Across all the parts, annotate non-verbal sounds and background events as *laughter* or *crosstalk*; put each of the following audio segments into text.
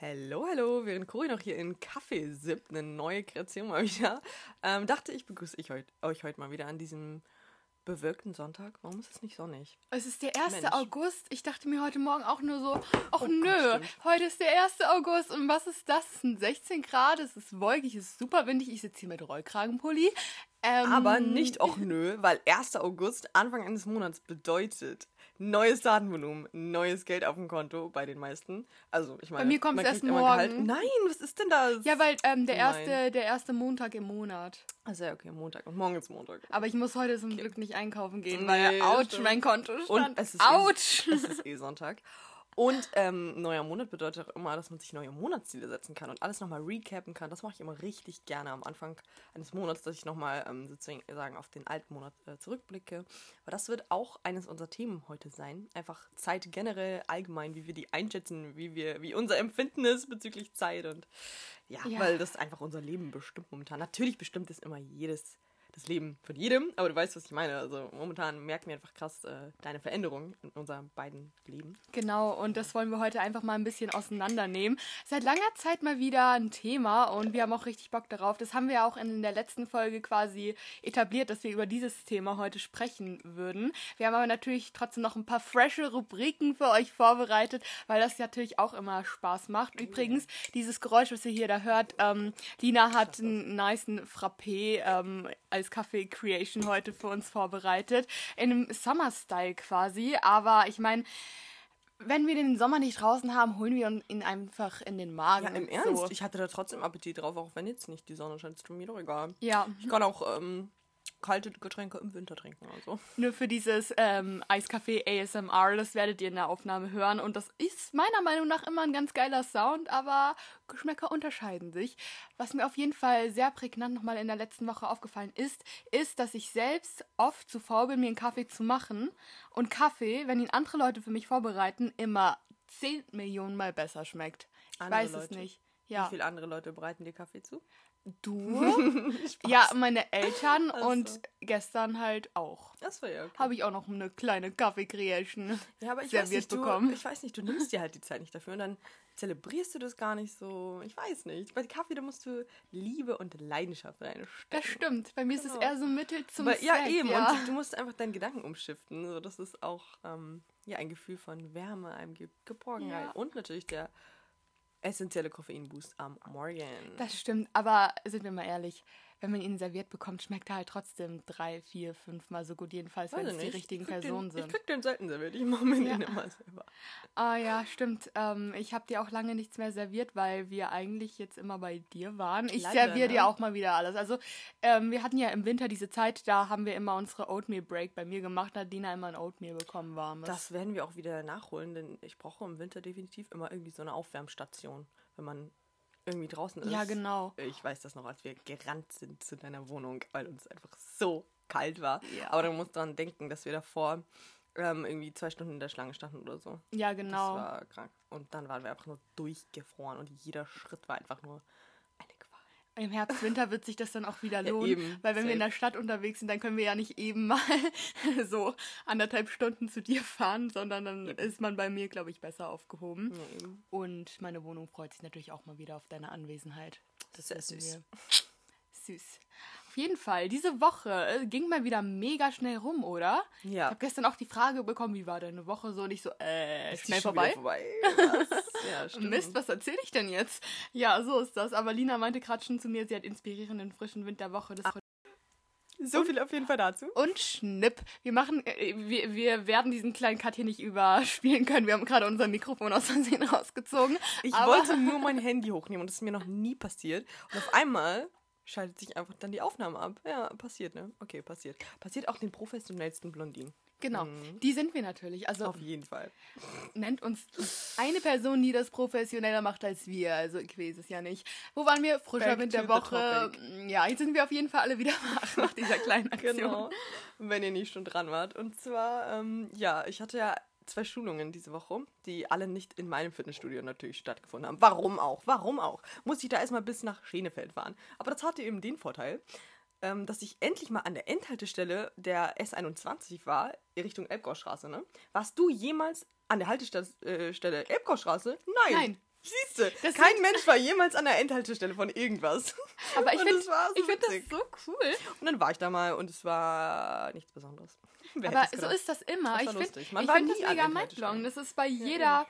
Hallo, hallo, während Cori noch hier in Kaffee sippt, eine neue Kreation mal wieder, ähm, dachte ich, begrüße ich heut, euch heute mal wieder an diesem bewölkten Sonntag. Warum ist es nicht sonnig? Es ist der 1. Mensch. August. Ich dachte mir heute Morgen auch nur so, ach Oh Gott, nö, stimmt. heute ist der 1. August und was ist das? Es sind 16 Grad, es ist wolkig, es ist super windig. Ich sitze hier mit Rollkragenpulli. Ähm, Aber nicht auch nö, weil 1. August, Anfang eines Monats, bedeutet neues Datenvolumen, neues Geld auf dem Konto bei den meisten. Also, ich meine, mir kommt's man erst morgen. Nein, was ist denn das? Ja, weil ähm, der, Nein. erste, der erste Montag im Monat. Also, ja, okay, Montag. Und morgen ist Montag. Aber ich muss heute zum Glück nicht einkaufen gehen, Nee, weil, ouch, mein Konto Und stand. es ist, ouch! Eh, es ist eh Sonntag. Und ähm, neuer Monat bedeutet auch immer, dass man sich neue Monatsziele setzen kann und alles nochmal recappen kann. Das mache ich immer richtig gerne am Anfang eines Monats, dass ich nochmal ähm, sozusagen auf den alten Monat äh, zurückblicke. Aber das wird auch eines unserer Themen heute sein. Einfach Zeit generell, allgemein, wie wir die einschätzen, wie wir, wie unser Empfinden ist bezüglich Zeit und ja, Ja. weil das einfach unser Leben bestimmt momentan. Natürlich bestimmt es immer jedes das Leben von jedem, aber du weißt, was ich meine. Also momentan merken wir einfach krass äh, deine Veränderung in unseren beiden Leben. Genau, und das wollen wir heute einfach mal ein bisschen auseinandernehmen. Seit langer Zeit mal wieder ein Thema und wir haben auch richtig Bock darauf. Das haben wir auch in der letzten Folge quasi etabliert, dass wir über dieses Thema heute sprechen würden. Wir haben aber natürlich trotzdem noch ein paar frische Rubriken für euch vorbereitet, weil das natürlich auch immer Spaß macht. Übrigens, dieses Geräusch, was ihr hier da hört, ähm, Lina hat einen niceen Frappé ähm, als Kaffee Creation heute für uns vorbereitet. In einem Summer-Style quasi, aber ich meine, wenn wir den Sommer nicht draußen haben, holen wir ihn einfach in den Magen. Ja, im So. Ernst, ich hatte da trotzdem Appetit drauf, auch wenn jetzt nicht die Sonne scheint, ist mir doch egal. Ja, Ich kann auch ähm, kalte Getränke im Winter trinken, also. nur für dieses ähm, Eiskaffee ASMR, das werdet ihr in der Aufnahme hören. Und das ist meiner Meinung nach immer ein ganz geiler Sound, aber Geschmäcker unterscheiden sich. Was mir auf jeden Fall sehr prägnant nochmal in der letzten Woche aufgefallen ist, ist, dass ich selbst oft zu faul bin, mir einen Kaffee zu machen. Und Kaffee, wenn ihn andere Leute für mich vorbereiten, immer 10 Millionen Mal besser schmeckt. Ich Andere weiß es Leute? nicht. Wie Ja, viele andere Leute bereiten dir Kaffee zu? Du? *laughs* ja, meine Eltern Ach so. und gestern halt auch. Das war ja okay. Habe ich auch noch eine kleine Kaffee-Creation Ja, aber ich weiß, serviert nicht, du, bekommen. ich weiß nicht, du nimmst dir halt die Zeit nicht dafür und dann zelebrierst du das gar nicht so. Ich weiß nicht. Bei Kaffee, da musst du Liebe und Leidenschaft reinstecken. Das stimmt. Bei mir ist es Genau. eher so Mittel zum Aber, ja, Zweck, eben. Ja. Und du musst einfach deinen Gedanken umschiften. So, das ist auch ähm, ja, ein Gefühl von Wärme, einem Ge Geborgenheit Ja. und natürlich der essentielle Koffeinboost am Morgen. Das stimmt. Aber sind wir mal ehrlich, wenn man ihn serviert bekommt, schmeckt er halt trotzdem drei, vier, fünf Mal so gut. Jedenfalls, wenn es die richtigen Personen den, Ich sind. krieg den selten serviert. Ich mache mir den Ja. immer selber. Ah ja, stimmt. Ähm, ich habe dir auch lange nichts mehr serviert, weil wir eigentlich jetzt immer bei dir waren. Ich Leider, serviere ne? dir auch mal wieder alles. Also ähm, wir hatten ja im Winter diese Zeit, da haben wir immer unsere Oatmeal Break bei mir gemacht, da hat Dina immer ein Oatmeal bekommen warmes. Das werden wir auch wieder nachholen, denn ich brauche im Winter definitiv immer irgendwie so eine Aufwärmstation, wenn man irgendwie draußen ist. ja, genau. Ich weiß das noch, als wir gerannt sind zu deiner Wohnung, weil uns einfach so kalt war. Ja. Aber du musst daran denken, dass wir davor ähm, irgendwie zwei Stunden in der Schlange standen oder so. Ja, genau. Das war krank. Und dann waren wir einfach nur durchgefroren und jeder Schritt war einfach nur. Im Herbst, Winter wird sich das dann auch wieder Ja, lohnen. eben. weil wenn wir in Safe. der Stadt unterwegs sind, dann können wir ja nicht eben mal *laughs* so anderthalb Stunden zu dir fahren, sondern dann Eben. ist man bei mir, glaube ich, besser aufgehoben. Ja. Und meine Wohnung freut sich natürlich auch mal wieder auf deine Anwesenheit. Das ist sehr süß. wir. Süß. Auf jeden Fall, diese Woche äh, ging mal wieder mega schnell rum, oder? Ich Ja. habe gestern auch die Frage bekommen, wie war deine Woche so? Und ich so, äh, Ist schnell vorbei. vorbei. *laughs* Ja, stimmt. Mist, was erzähle ich denn jetzt? Ja, so ist das. Aber Lina meinte gerade schon zu mir, sie hat inspirierenden frischen Wind der Woche. Das So viel auf jeden Fall dazu. und Schnipp. Wir machen, äh, wir, wir werden diesen kleinen Cut hier nicht überspielen können. Wir haben gerade unser Mikrofon aus Versehen *laughs* rausgezogen. Ich wollte *laughs* nur mein Handy hochnehmen und das ist mir noch nie passiert. Und auf einmal schaltet sich einfach dann die Aufnahme ab. Ja, passiert, ne? Okay, passiert. Passiert auch den professionellsten Blondinen. Genau, Mhm. die sind wir natürlich. Also Auf jeden Fall. nennt uns eine Person, die das professioneller macht als wir. Also ich weiß es ja nicht. Wo waren wir? Frischer Wind der Woche. topic. Ja, jetzt sind wir auf jeden Fall alle wieder wach nach dieser kleinen Aktion. Genau. Wenn ihr nicht schon dran wart. Und zwar, ähm, ja, ich hatte ja zwei Schulungen diese Woche, die alle nicht in meinem Fitnessstudio natürlich stattgefunden haben. Warum auch? Warum auch? Muss ich da erstmal bis nach Schenefeld fahren. Aber das hatte eben den Vorteil, ähm, dass ich endlich mal an der Endhaltestelle der S21 war, in Richtung Elbgaustraße, ne? Warst du jemals an der Haltestelle äh, Elbgaustraße? Nein. Nein. Siehst du, kein Mensch war jemals an der Endhaltestelle von irgendwas. *laughs* Aber ich finde war so find das so cool. Und dann war ich da mal und es war nichts Besonderes. *laughs* Wer Aber so ist das immer. Das ich war finde find das mega mindblowing. Das ist bei jeder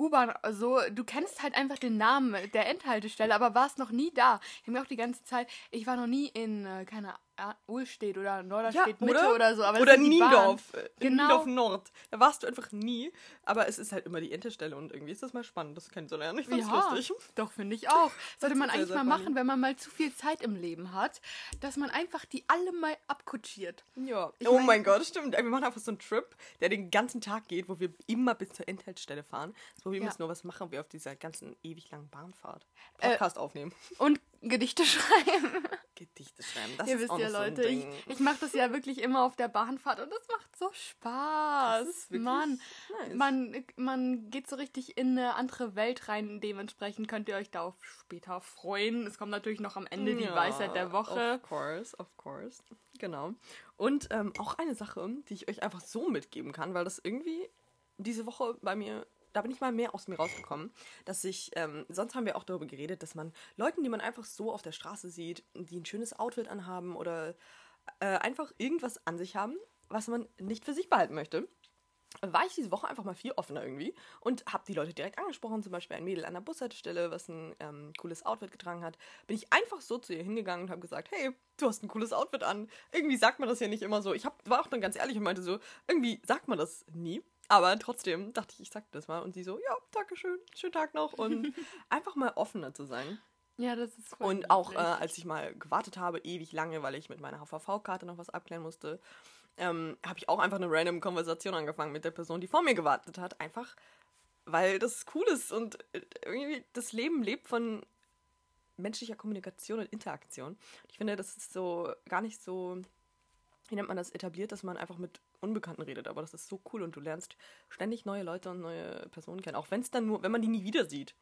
U-Bahn so. Du kennst halt einfach den Namen der Endhaltestelle, aber warst noch nie da. Ich habe mir auch die ganze Zeit, ich war noch nie in, äh, keine Ahnung, Ulstedt oder Norderstedt Mitte oder so. Oder die Bahnen. Niendorf. äh, Genau. Niendorf Nord. Da warst du einfach nie. Aber es ist halt immer die Endestelle und irgendwie ist das mal spannend, das kennenzulernen. Ich fand's Ja, lustig. doch, finde ich auch. Sollte man eigentlich mal machen, wenn man mal zu viel Zeit im Leben hat, dass man einfach die alle mal abkutschiert. Ja. Ich oh mein- mein Gott, stimmt. Wir machen einfach so einen Trip, der den ganzen Tag geht, wo wir immer bis zur Endhaltestelle fahren. Das Problem Ja. ist nur, was machen wir auf dieser ganzen ewig langen Bahnfahrt? Äh, Podcast aufnehmen. Und Gedichte *laughs* schreiben. Gedichte schreiben. Das Ihr ist wisst auch ja, noch so Leute, ich, Ding. ich mache das ja wirklich immer auf der Bahnfahrt und das macht so Spaß. Das ist wirklich Mann, nice. man, man geht so richtig in eine andere Welt rein. Dementsprechend könnt ihr euch da auf später freuen. Es kommt natürlich noch am Ende die Ja, Weisheit der Woche. Of course, of course. Genau. Und ähm, auch eine Sache, die ich euch einfach so mitgeben kann, weil das irgendwie diese Woche bei mir, da bin ich mal mehr aus mir rausgekommen, dass ich, ähm, sonst haben wir auch darüber geredet, dass man Leuten, die man einfach so auf der Straße sieht, die ein schönes Outfit anhaben oder äh, einfach irgendwas an sich haben, was man nicht für sich behalten möchte, war ich diese Woche einfach mal viel offener irgendwie und habe die Leute direkt angesprochen, zum Beispiel ein Mädel an der Bushaltestelle, was ein ähm, cooles Outfit getragen hat. Bin ich einfach so zu ihr hingegangen und habe gesagt, hey, du hast ein cooles Outfit an. Irgendwie sagt man das ja nicht immer so. Ich hab, war auch dann ganz ehrlich und meinte so, irgendwie sagt man das nie. Aber trotzdem dachte ich, ich sag das mal. Und sie so, ja, danke schön, schönen Tag noch. Und *laughs* einfach mal offener zu sein. Ja, das ist voll Und auch äh, als ich mal gewartet habe, ewig lange, weil ich mit meiner HVV-Karte noch was abklären musste, ähm, habe ich auch einfach eine random Konversation angefangen mit der Person, die vor mir gewartet hat. Einfach, weil das cool ist und äh, irgendwie das Leben lebt von menschlicher Kommunikation und Interaktion. Ich finde, das ist so gar nicht so, wie nennt man das, etabliert, dass man einfach mit Unbekannten redet. Aber das ist so cool und du lernst ständig neue Leute und neue Personen kennen. Auch wenn es dann nur, wenn man die nie wieder sieht.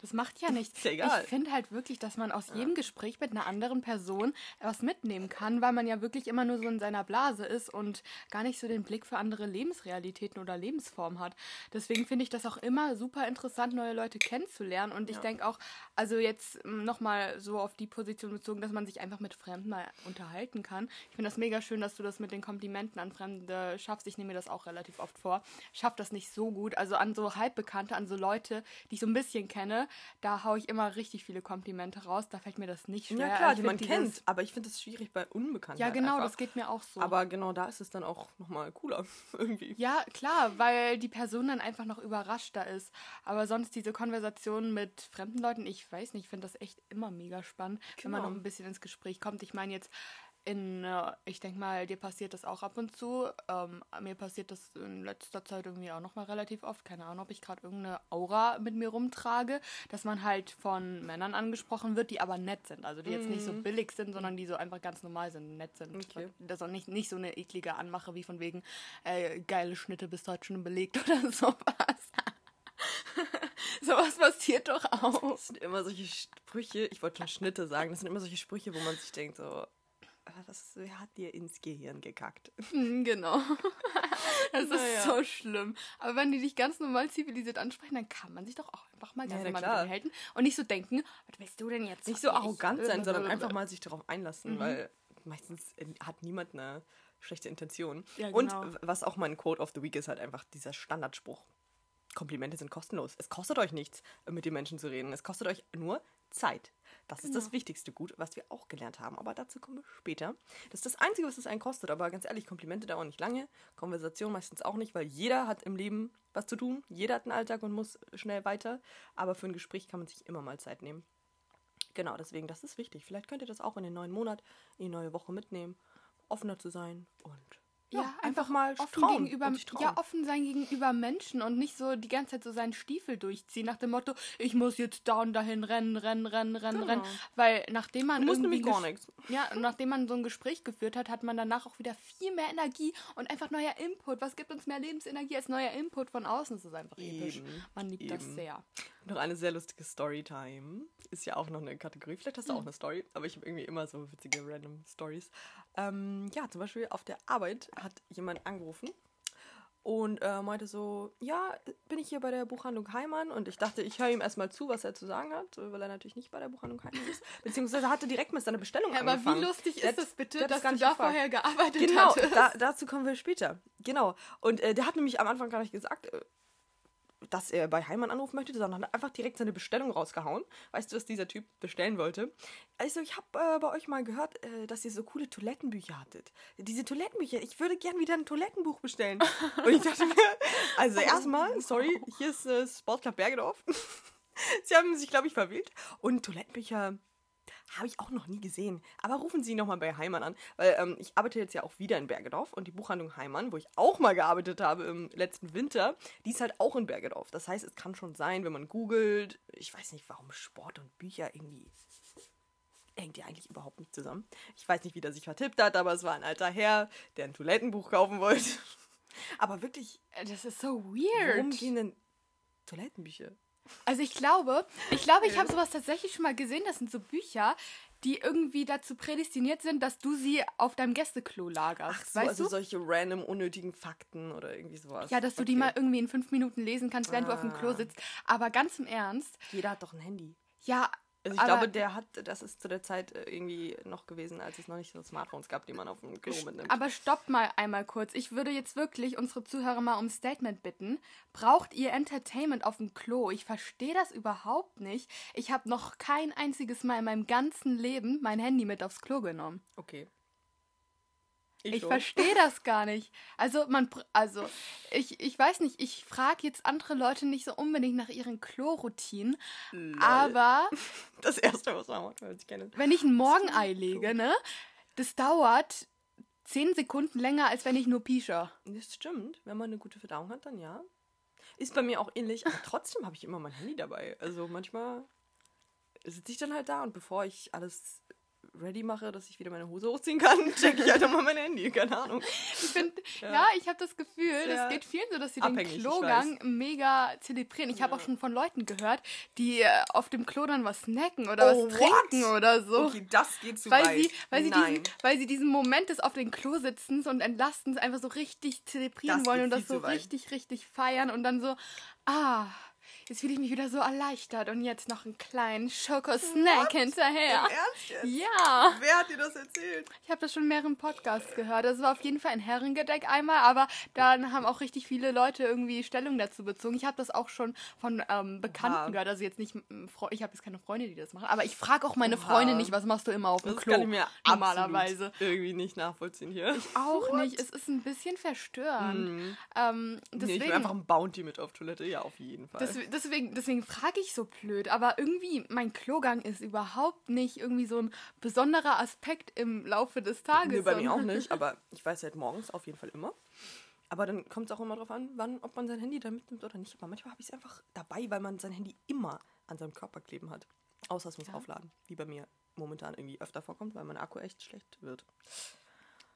Das macht ja nichts. Ist ja egal. Ich finde halt wirklich, dass man aus jedem Gespräch mit einer anderen Person was mitnehmen kann, weil man ja wirklich immer nur so in seiner Blase ist und gar nicht so den Blick für andere Lebensrealitäten oder Lebensformen hat. Deswegen finde ich das auch immer super interessant, neue Leute kennenzulernen. Und ich Ja. denke auch, also jetzt nochmal so auf die Position bezogen, dass man sich einfach mit Fremden mal unterhalten kann. Ich finde das mega schön, dass du das mit den Komplimenten an Fremde schaffst. Ich nehme mir das auch relativ oft vor. Ich schaffe das nicht so gut. Also an so Halbbekannte, an so Leute, die ich so ein bisschen kenne, da haue ich immer richtig viele Komplimente raus. Da fällt mir das nicht schwer. Ja klar, Ich die man kennt, aber ich finde es schwierig bei Unbekannten. Ja, genau, einfach. das geht mir auch so. Aber genau da ist es dann auch nochmal cooler, *laughs* irgendwie. Ja, klar, weil die Person dann einfach noch überraschter ist. Aber sonst diese Konversationen mit fremden Leuten, ich weiß nicht, ich finde das echt immer mega spannend, wenn man Genau. noch ein bisschen ins Gespräch kommt. Ich meine jetzt in, äh, ich denke mal, dir passiert das auch ab und zu. Ähm, mir passiert das in letzter Zeit irgendwie auch nochmal relativ oft. Keine Ahnung, ob ich gerade irgendeine Aura mit mir rumtrage, dass man halt von Männern angesprochen wird, die aber nett sind. Also die jetzt nicht so billig sind, sondern die so einfach ganz normal sind, nett sind. Mhm. Okay. Das auch nicht, nicht so eine eklige Anmache wie von wegen, äh, geile Schnitte bist heute schon belegt *laughs* oder sowas. *laughs* sowas passiert doch auch. Das sind immer solche Sprüche, ich wollte schon Schnitte sagen, das sind immer solche Sprüche, wo man sich denkt so, "Ah, was, wer hat dir ins Gehirn gekackt? *laughs* Hm, Genau. *laughs* Das ist Naja. so schlimm. Aber wenn die dich ganz normal zivilisiert ansprechen, dann kann man sich doch auch einfach mal Ja, ganz na normal klar. unterhalten und nicht so denken, was willst du denn jetzt? Nicht so arrogant sein, sondern einfach mal sich darauf einlassen, Mhm. weil meistens hat niemand eine schlechte Intention. Ja, Und genau. w- was auch mein Quote of the Week ist, halt einfach dieser Standardspruch. Komplimente sind kostenlos. Es kostet euch nichts, mit den Menschen zu reden. Es kostet euch nur Zeit. Das ist das Genau. wichtigste Gut, was wir auch gelernt haben. Aber dazu kommen wir später. Das ist das Einzige, was es einen kostet. Aber ganz ehrlich, Komplimente dauern nicht lange. Konversation meistens auch nicht, weil jeder hat im Leben was zu tun. Jeder hat einen Alltag und muss schnell weiter. Aber für ein Gespräch kann man sich immer mal Zeit nehmen. Genau, deswegen, das ist wichtig. Vielleicht könnt ihr das auch in den neuen Monat, in die neue Woche mitnehmen. Offener zu sein und Ja, einfach, mal offen trauen gegenüber, trauen. ja, offen sein gegenüber Menschen und nicht so die ganze Zeit so seinen Stiefel durchziehen nach dem Motto, ich muss jetzt da und dahin rennen, rennen, rennen, rennen, Genau. rennen. Weil nachdem man irgendwie nämlich gar nichts. Ja, nachdem man so ein Gespräch geführt hat, hat man danach auch wieder viel mehr Energie und einfach neuer Input. Was gibt uns mehr Lebensenergie als neuer Input von außen? Das ist einfach episch. Man liebt das eben. sehr. Noch eine sehr lustige Storytime. Ist ja auch noch eine Kategorie. Vielleicht hast du Hm. auch eine Story, aber ich habe irgendwie immer so witzige random Stories. Ähm, ja, zum Beispiel auf der Arbeit hat jemand angerufen und äh, meinte so, ja, bin ich hier bei der Buchhandlung Heimann und ich dachte, ich höre ihm erstmal zu, was er zu sagen hat, weil er natürlich nicht bei der Buchhandlung Heimann ist, *laughs* beziehungsweise hatte direkt mit seiner Bestellung Ja, aber angefangen. wie lustig Der ist es bitte, dass gar du da gefragt. vorher gearbeitet Genau, hattest? da, dazu kommen wir später. Genau. Und äh, der hat nämlich am Anfang gar nicht gesagt, äh, dass er bei Heimann anrufen möchte, sondern hat einfach direkt seine Bestellung rausgehauen. Weißt du, was dieser Typ bestellen wollte? Also, ich habe äh, bei euch mal gehört, äh, dass ihr so coole Toilettenbücher hattet. Diese Toilettenbücher, ich würde gern wieder ein Toilettenbuch bestellen. *laughs* Und ich dachte mir, also erstmal, sorry, hier ist äh, Sportclub Bergedorf. *laughs* Sie haben sich, glaube ich, verwählt. Und Toilettenbücher habe ich auch noch nie gesehen. Aber rufen Sie nochmal bei Heimann an, weil ähm, ich arbeite jetzt ja auch wieder in Bergedorf und die Buchhandlung Heimann, wo ich auch mal gearbeitet habe im letzten Winter, die ist halt auch in Bergedorf. Das heißt, es kann schon sein, wenn man googelt, ich weiß nicht, warum Sport und Bücher irgendwie hängt ja eigentlich überhaupt nicht zusammen. Ich weiß nicht, wie der sich vertippt hat, aber es war ein alter Herr, der ein Toilettenbuch kaufen wollte. *laughs* Aber wirklich, Das ist so weird. gehen denn Toilettenbücher? Also ich glaube, ich glaube, ich habe sowas tatsächlich schon mal gesehen. Das sind so Bücher, die irgendwie dazu prädestiniert sind, dass du sie auf deinem Gästeklo lagerst. Ach so, weißt also du? solche random unnötigen Fakten oder irgendwie sowas. Ja, dass du die Okay. mal irgendwie in fünf Minuten lesen kannst, während du auf dem Klo Ah. sitzt. Aber ganz im Ernst, Jeder hat doch ein Handy. ja. Also ich aber, glaube, der hat, das ist zu der Zeit äh, irgendwie noch gewesen, als es noch nicht so Smartphones gab, die man auf dem Klo mitnimmt. aber stopp mal einmal kurz. Ich würde jetzt wirklich unsere Zuhörer mal um ein Statement bitten. Braucht ihr Entertainment auf dem Klo? Ich verstehe das überhaupt nicht. Ich habe noch kein einziges Mal in meinem ganzen Leben mein Handy mit aufs Klo genommen. okay. Ich schon. verstehe das gar nicht. Also man, also ich, ich weiß nicht, ich frage jetzt andere Leute nicht so unbedingt nach ihren Kloroutinen, Lol. aber *laughs* Das erste, was man macht, wenn man sich kennt. wenn ich ein Morgenei lege, ne, das dauert zehn Sekunden länger, als wenn ich nur pische. Das stimmt. Wenn man eine gute Verdauung hat, dann ja. Ist bei mir auch ähnlich, aber trotzdem habe ich immer mein Handy dabei. Also manchmal sitze ich dann halt da und bevor ich alles ready mache, dass ich wieder meine Hose hochziehen kann, *laughs* checke ich halt immer mein Handy. Keine Ahnung. Ich finde, *laughs* ja, Ja. ich habe das Gefühl, es geht vielen so, dass sie den Klogang mega zelebrieren. Ich habe auch schon von Leuten gehört, die äh, auf dem Klo dann was snacken oder Oh, was what? trinken oder so. Okay, das geht zu weil weit. sie, weil, sie diesen, weil sie diesen Moment des auf den Klo sitzens und Entlastens einfach so richtig zelebrieren Das wollen und das so weit. richtig, richtig feiern und dann so, ah, jetzt fühle ich mich wieder so erleichtert und jetzt noch einen kleinen Schokosnack hinterher. Im Ernst jetzt? Ja, Wer hat dir das erzählt? ich habe das schon in mehreren Podcasts gehört. Das war auf jeden Fall ein Herrengedeck einmal, aber dann haben auch richtig viele Leute irgendwie Stellung dazu bezogen. Ich habe das auch schon von ähm, Bekannten Oha. gehört. Also jetzt nicht, ich habe jetzt keine Freunde, die das machen, aber ich frage auch meine Oha. Freunde nicht, was machst du immer auf dem Das Klo? kann ich mir normalerweise. irgendwie nicht nachvollziehen hier. Auch nicht. Es ist ein bisschen verstörend. Ähm, Nee, ich deswegen, will einfach ein Bounty mit auf Toilette, ja, auf jeden Fall. des- deswegen, deswegen frage ich so blöd. Aber irgendwie, mein Klogang ist überhaupt nicht irgendwie so ein besonderer Aspekt im Laufe des Tages. Nee, bei mir auch nicht, aber ich weiß seit morgens auf jeden Fall immer. Aber dann kommt es auch immer drauf an, wann, ob man sein Handy da mitnimmt oder nicht. Aber manchmal habe ich es einfach dabei, weil man sein Handy immer an seinem Körper kleben hat. Außer es muss aufladen, wie bei mir momentan irgendwie öfter vorkommt, weil mein Akku echt schlecht wird.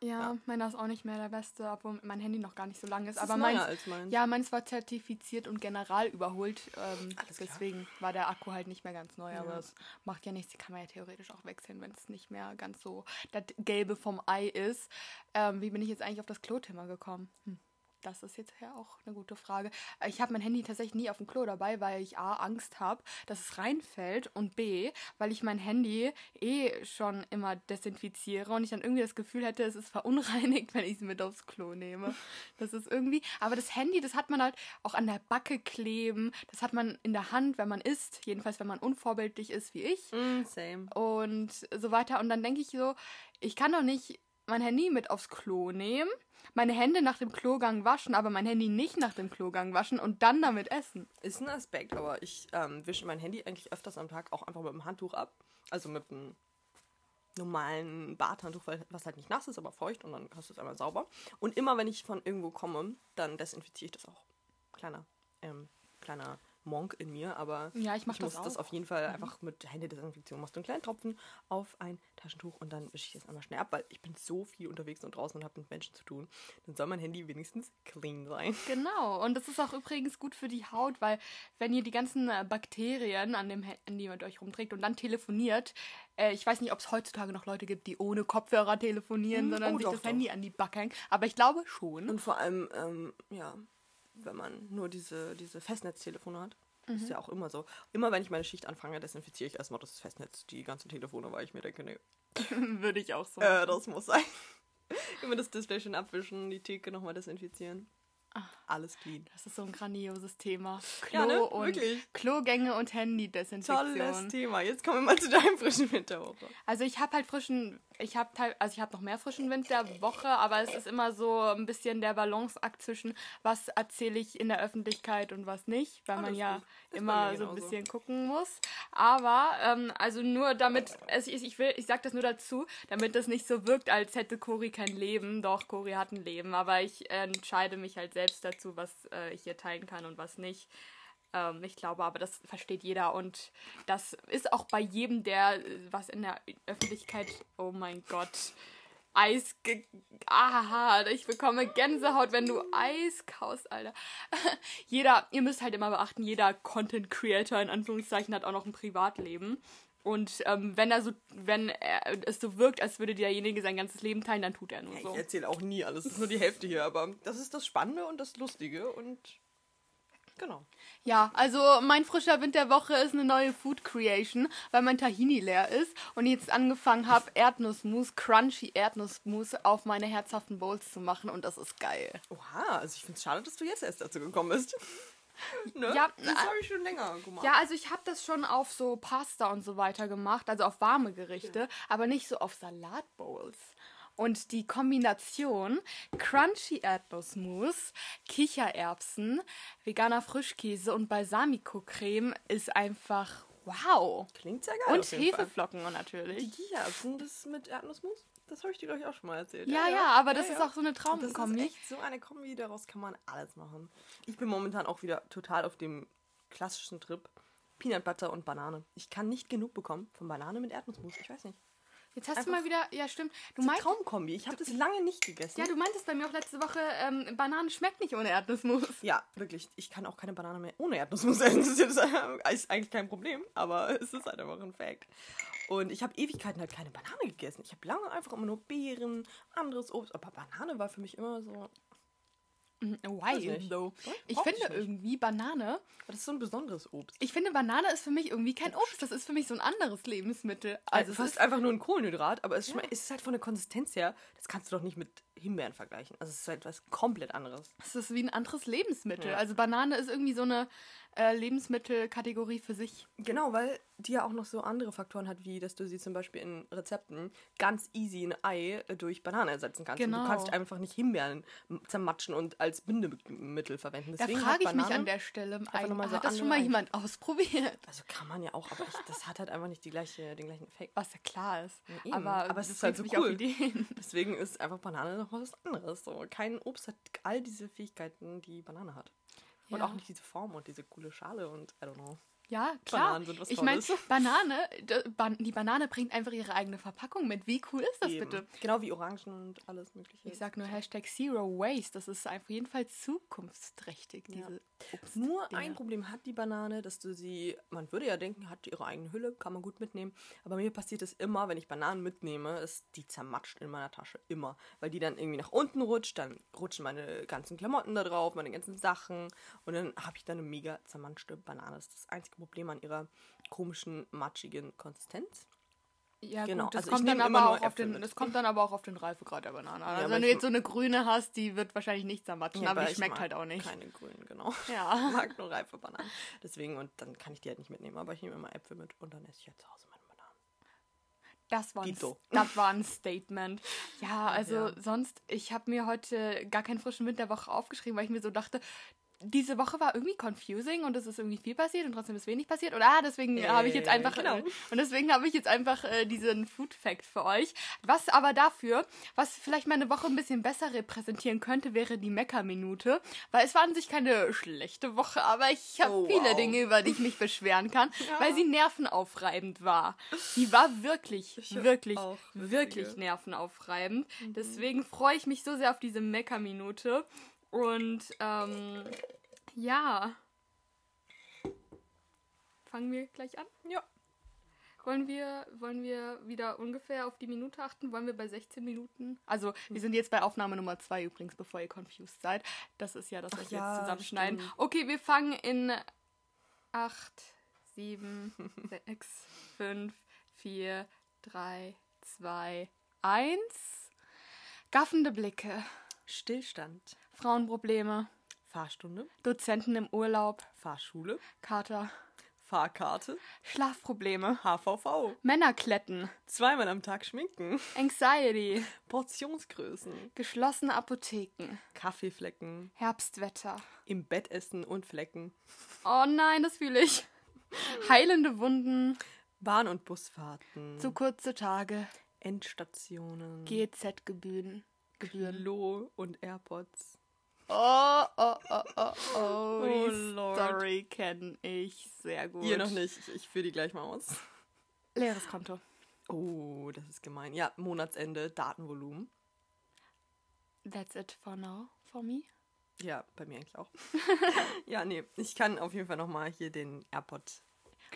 Ja, meiner ist auch nicht mehr der beste, obwohl mein Handy noch gar nicht so lang ist. Das ist aber neuer meins, als meins. ja, meins war zertifiziert und general überholt. Ähm, deswegen war der Akku halt nicht mehr ganz neu. Aber Ja. es macht ja nichts. Die kann man ja theoretisch auch wechseln, wenn es nicht mehr ganz so das Gelbe vom Ei ist. Ähm, wie bin ich jetzt eigentlich auf das Klo-Thema gekommen? Hm. Das ist jetzt ja auch eine gute Frage. Äh, Ich habe mein Handy tatsächlich nie auf dem Klo dabei, weil ich A, Angst habe, dass es reinfällt und B, weil ich mein Handy eh schon immer desinfiziere und ich dann irgendwie das Gefühl hätte, es ist verunreinigt, *laughs* wenn ich es mit aufs Klo nehme. Das ist irgendwie, aber das Handy, das hat man halt auch an der Backe kleben, das hat man in der Hand, wenn man isst, jedenfalls wenn man unvorbildlich ist wie ich Mm, same. und so weiter. Und dann denke ich so, ich kann doch nicht mein Handy mit aufs Klo nehmen, meine Hände nach dem Klogang waschen, aber mein Handy nicht nach dem Klogang waschen und dann damit essen. Ist ein Aspekt, aber ich ähm, wische mein Handy eigentlich öfters am Tag auch einfach mit dem Handtuch ab. Also mit einem normalen Badhandtuch, was halt nicht nass ist, aber feucht und dann hast du es einmal sauber. Und immer wenn ich von irgendwo komme, dann desinfiziere ich das auch. Kleiner, ähm, kleiner Monk in mir, aber Ja, ich mach das muss das auch. Mhm. auf jeden Fall einfach mit Händedesinfektion. Machst du einen kleinen Tropfen auf ein Taschentuch und dann wische ich das einmal schnell ab, weil ich bin so viel unterwegs und draußen und habe mit Menschen zu tun. Dann soll mein Handy wenigstens clean sein. *laughs* Genau, und das ist auch übrigens gut für die Haut, weil wenn ihr die ganzen äh, Bakterien an dem Handy mit euch rumträgt und dann telefoniert, äh, ich weiß nicht, ob es heutzutage noch Leute gibt, die ohne Kopfhörer telefonieren, Hm, sondern oh, sich doch, das doch. Handy an die Backe hängen. Aber ich glaube schon. Und vor allem, ähm, ja, wenn man nur diese, diese Festnetztelefone hat. Das Mhm. ist ja auch immer so. Immer wenn ich meine Schicht anfange, desinfiziere ich erstmal das Festnetz, die ganzen Telefone, weil ich mir denke, nee, *laughs* Würde ich auch so. äh, das muss sein. *laughs* Immer das Display schön abwischen, die Theke nochmal desinfizieren. Alles clean. Das ist so ein grandioses Thema. Klo Ja, ne? und Wirklich. Klogänge und Handydesinfektion. Tolles Thema. Jetzt kommen wir mal zu deinem frischen Winterwoche. Also ich habe halt frischen, ich habe also ich habe noch mehr frischen Wind der Woche, aber es ist immer so ein bisschen der Balanceakt zwischen was erzähle ich in der Öffentlichkeit und was nicht, weil man Alles ja immer so ein bisschen gucken muss. Aber ähm, also nur damit, es, ich, ich will, ich sag das nur dazu, damit das nicht so wirkt, als hätte Cori kein Leben. Doch Cori hat ein Leben, aber ich entscheide mich halt selbst dazu, was äh, ich hier teilen kann und was nicht. Ähm, ich glaube aber, das versteht jeder und das ist auch bei jedem, der äh, was in der Öffentlichkeit, oh mein Gott, Eis Aha, ich bekomme Gänsehaut, wenn du Eis kaust, Alter. *laughs* jeder, ihr müsst halt immer beachten, jeder Content Creator in Anführungszeichen hat auch noch ein Privatleben. Und ähm, wenn er so, wenn er, es so wirkt, als würde derjenige sein ganzes Leben teilen, dann tut er nur Ich so. erzähle auch nie alles. Das ist nur die Hälfte hier, aber das ist das Spannende und das Lustige und genau. Ja, also mein frischer Wind der Woche ist eine neue Food Creation, weil mein Tahini leer ist und ich jetzt angefangen habe, Erdnussmus, crunchy Erdnussmus auf meine herzhaften Bowls zu machen und das ist geil. Oha, also ich finde es schade, dass du jetzt erst dazu gekommen bist. *laughs* ne? Ja, das habe ich schon länger gemacht. Ja, also ich habe das schon auf so Pasta und so weiter gemacht, also auf warme Gerichte, aber nicht so auf Salatbowls. Und die Kombination Crunchy Erdnussmus, Kichererbsen, veganer Frischkäse und Balsamico-Creme ist einfach wow. Klingt sehr geil. Und. Hefeflocken Die natürlich. Kichererbsen, das mit Erdnussmus? Das habe ich dir, glaube ich, auch schon mal erzählt. Ja, ja, aber das Ja, ist ja. auch so eine Das ist Traumkombi. echt so eine Kombi, daraus kann man alles machen. Ich bin momentan auch wieder total auf dem klassischen Trip. Peanut Butter und Banane. Ich kann nicht genug bekommen von Banane mit Erdnussmus. Ich weiß nicht. Jetzt hast du einfach- mal wieder, ja stimmt, du meinst, Traumkombi. Ich habe das lange nicht gegessen. ja, du meintest bei mir auch letzte Woche, ähm, Banane schmeckt nicht ohne Erdnussmus. Ja, wirklich. Ich kann auch keine Banane mehr ohne Erdnussmus essen. Das ist, jetzt, äh, ist eigentlich kein Problem, aber *laughs* es ist halt einfach ein Fact. Und ich habe Ewigkeiten halt keine Banane gegessen. Ich habe lange einfach immer nur Beeren, anderes Obst. Aber Banane war für mich immer so. Why nicht. though? Ich ich finde nicht. irgendwie Banane Das ist so ein besonderes Obst. Ich finde, Banane ist für mich irgendwie kein Obst. Das ist für mich so ein anderes Lebensmittel. Also, Also es ist, einfach nur ein Kohlenhydrat, aber es, es ist halt von der Konsistenz her, das kannst du doch nicht mit Himbeeren vergleichen. Also es ist halt was komplett anderes. es ist wie ein anderes Lebensmittel. Ja. Also Banane ist irgendwie so eine äh, Lebensmittelkategorie für sich. Genau, weil die ja auch noch so andere Faktoren hat, wie dass du sie zum Beispiel in Rezepten ganz easy ein Ei äh, durch Banane ersetzen kannst. Und Genau. du kannst einfach nicht Himbeeren zermatschen und als Bindemittel verwenden. Da Deswegen frage hat ich mich an der Stelle, ein, noch mal so hat das schon mal jemand ausprobiert? Also kann man ja auch, aber ich, das hat halt einfach nicht die gleiche, den gleichen Effekt. Was ja klar ist. eben. Aber, Aber es ist halt so cool. *laughs* Deswegen ist einfach Banane noch was anderes. So. Kein Obst hat all diese Fähigkeiten, die Banane hat. Und Ja. auch nicht diese Form und diese coole Schale und I don't know. Ja, klar. Bananen sind was ich meine. Banane, die Banane bringt einfach ihre eigene Verpackung mit. Wie cool ist das Eben. bitte? Genau wie Orangen und alles mögliche. Ich sag nur Hashtag Zero Waste. Das ist auf jeden Fall zukunftsträchtig, Ja. diese Obst. Nur Dinge. ein Problem hat die Banane, dass du sie, man würde ja denken, hat ihre eigene Hülle, kann man gut mitnehmen. Aber mir passiert es immer, wenn ich Bananen mitnehme, ist die zermatscht in meiner Tasche. Immer. Weil die dann irgendwie nach unten rutscht, dann rutschen meine ganzen Klamotten da drauf, meine ganzen Sachen. Und dann habe ich dann eine mega zermatschte Banane. Das ist das einzige Problem an ihrer komischen, matschigen Konsistenz. Ja, Genau, gut, das also kommt dann aber auch auf den, das kommt dann aber auch auf den Reifegrad der Banane an. Also aber wenn du jetzt so eine grüne hast, die wird wahrscheinlich nicht zermatschen, Ja, aber die ich schmeckt halt auch nicht. Keine grünen, genau. Ja. *laughs* Ich mag nur reife Bananen. Deswegen, und dann kann ich die halt nicht mitnehmen. Aber ich nehme immer Äpfel mit und dann esse ich halt zu Hause meine Bananen. Das war, ein, das war ein Statement. Ja, also ja. sonst, ich habe mir heute gar keinen frischen Wind der Woche aufgeschrieben, weil ich mir so dachte, diese Woche war irgendwie confusing und es ist irgendwie viel passiert und trotzdem ist wenig passiert. Oder ah, deswegen äh, habe ich jetzt einfach genau. äh, und deswegen habe ich jetzt einfach äh, diesen Food Fact für euch. Was aber dafür, was vielleicht meine Woche ein bisschen besser repräsentieren könnte, wäre die Mecker-Minute. Weil es war an sich keine schlechte Woche, aber ich habe Oh, viele wow. Dinge, über die ich mich beschweren kann, *laughs* weil sie nervenaufreibend war. Die war wirklich, hab wirklich, wirklich nervenaufreibend. Deswegen freue ich mich so sehr auf diese Mecker-Minute. Und ähm, ja. Fangen wir gleich an? Ja. Wollen wir, wollen wir wieder ungefähr auf die Minute achten? Wollen wir bei 16 Minuten? Also, wir sind jetzt bei Aufnahme Nummer 2 übrigens, bevor ihr confused seid. Das ist ja das, was wir ja, jetzt zusammenschneiden. stimmt. Okay, wir fangen in 8, 7, 6, 5, 4, 3, 2, 1. Gaffende Blicke, Stillstand. Frauenprobleme, Fahrstunde. Dozenten im Urlaub, Fahrschule. Kater, Fahrkarte. Schlafprobleme, HVV. Männerkletten, Zweimal am Tag schminken. Anxiety, Portionsgrößen. geschlossene Apotheken, Kaffeeflecken. Herbstwetter. Im Bett essen und Flecken. Oh nein, das fühle ich. Heilende Wunden, Bahn- und Busfahrten. zu kurze Tage, Endstationen. GZ-Gebühren. Gebühren. Klo und AirPods. Oh, oh, oh, oh, oh. Oh, Die Lord. Story kenne ich sehr gut. Ihr noch nicht. Ich, ich führe die gleich mal aus. Leeres Konto. Oh, das ist gemein. Ja, Monatsende, Datenvolumen. That's it for now, for me. Ja, bei mir eigentlich auch. *laughs* ja, nee, ich kann auf jeden Fall nochmal hier den AirPod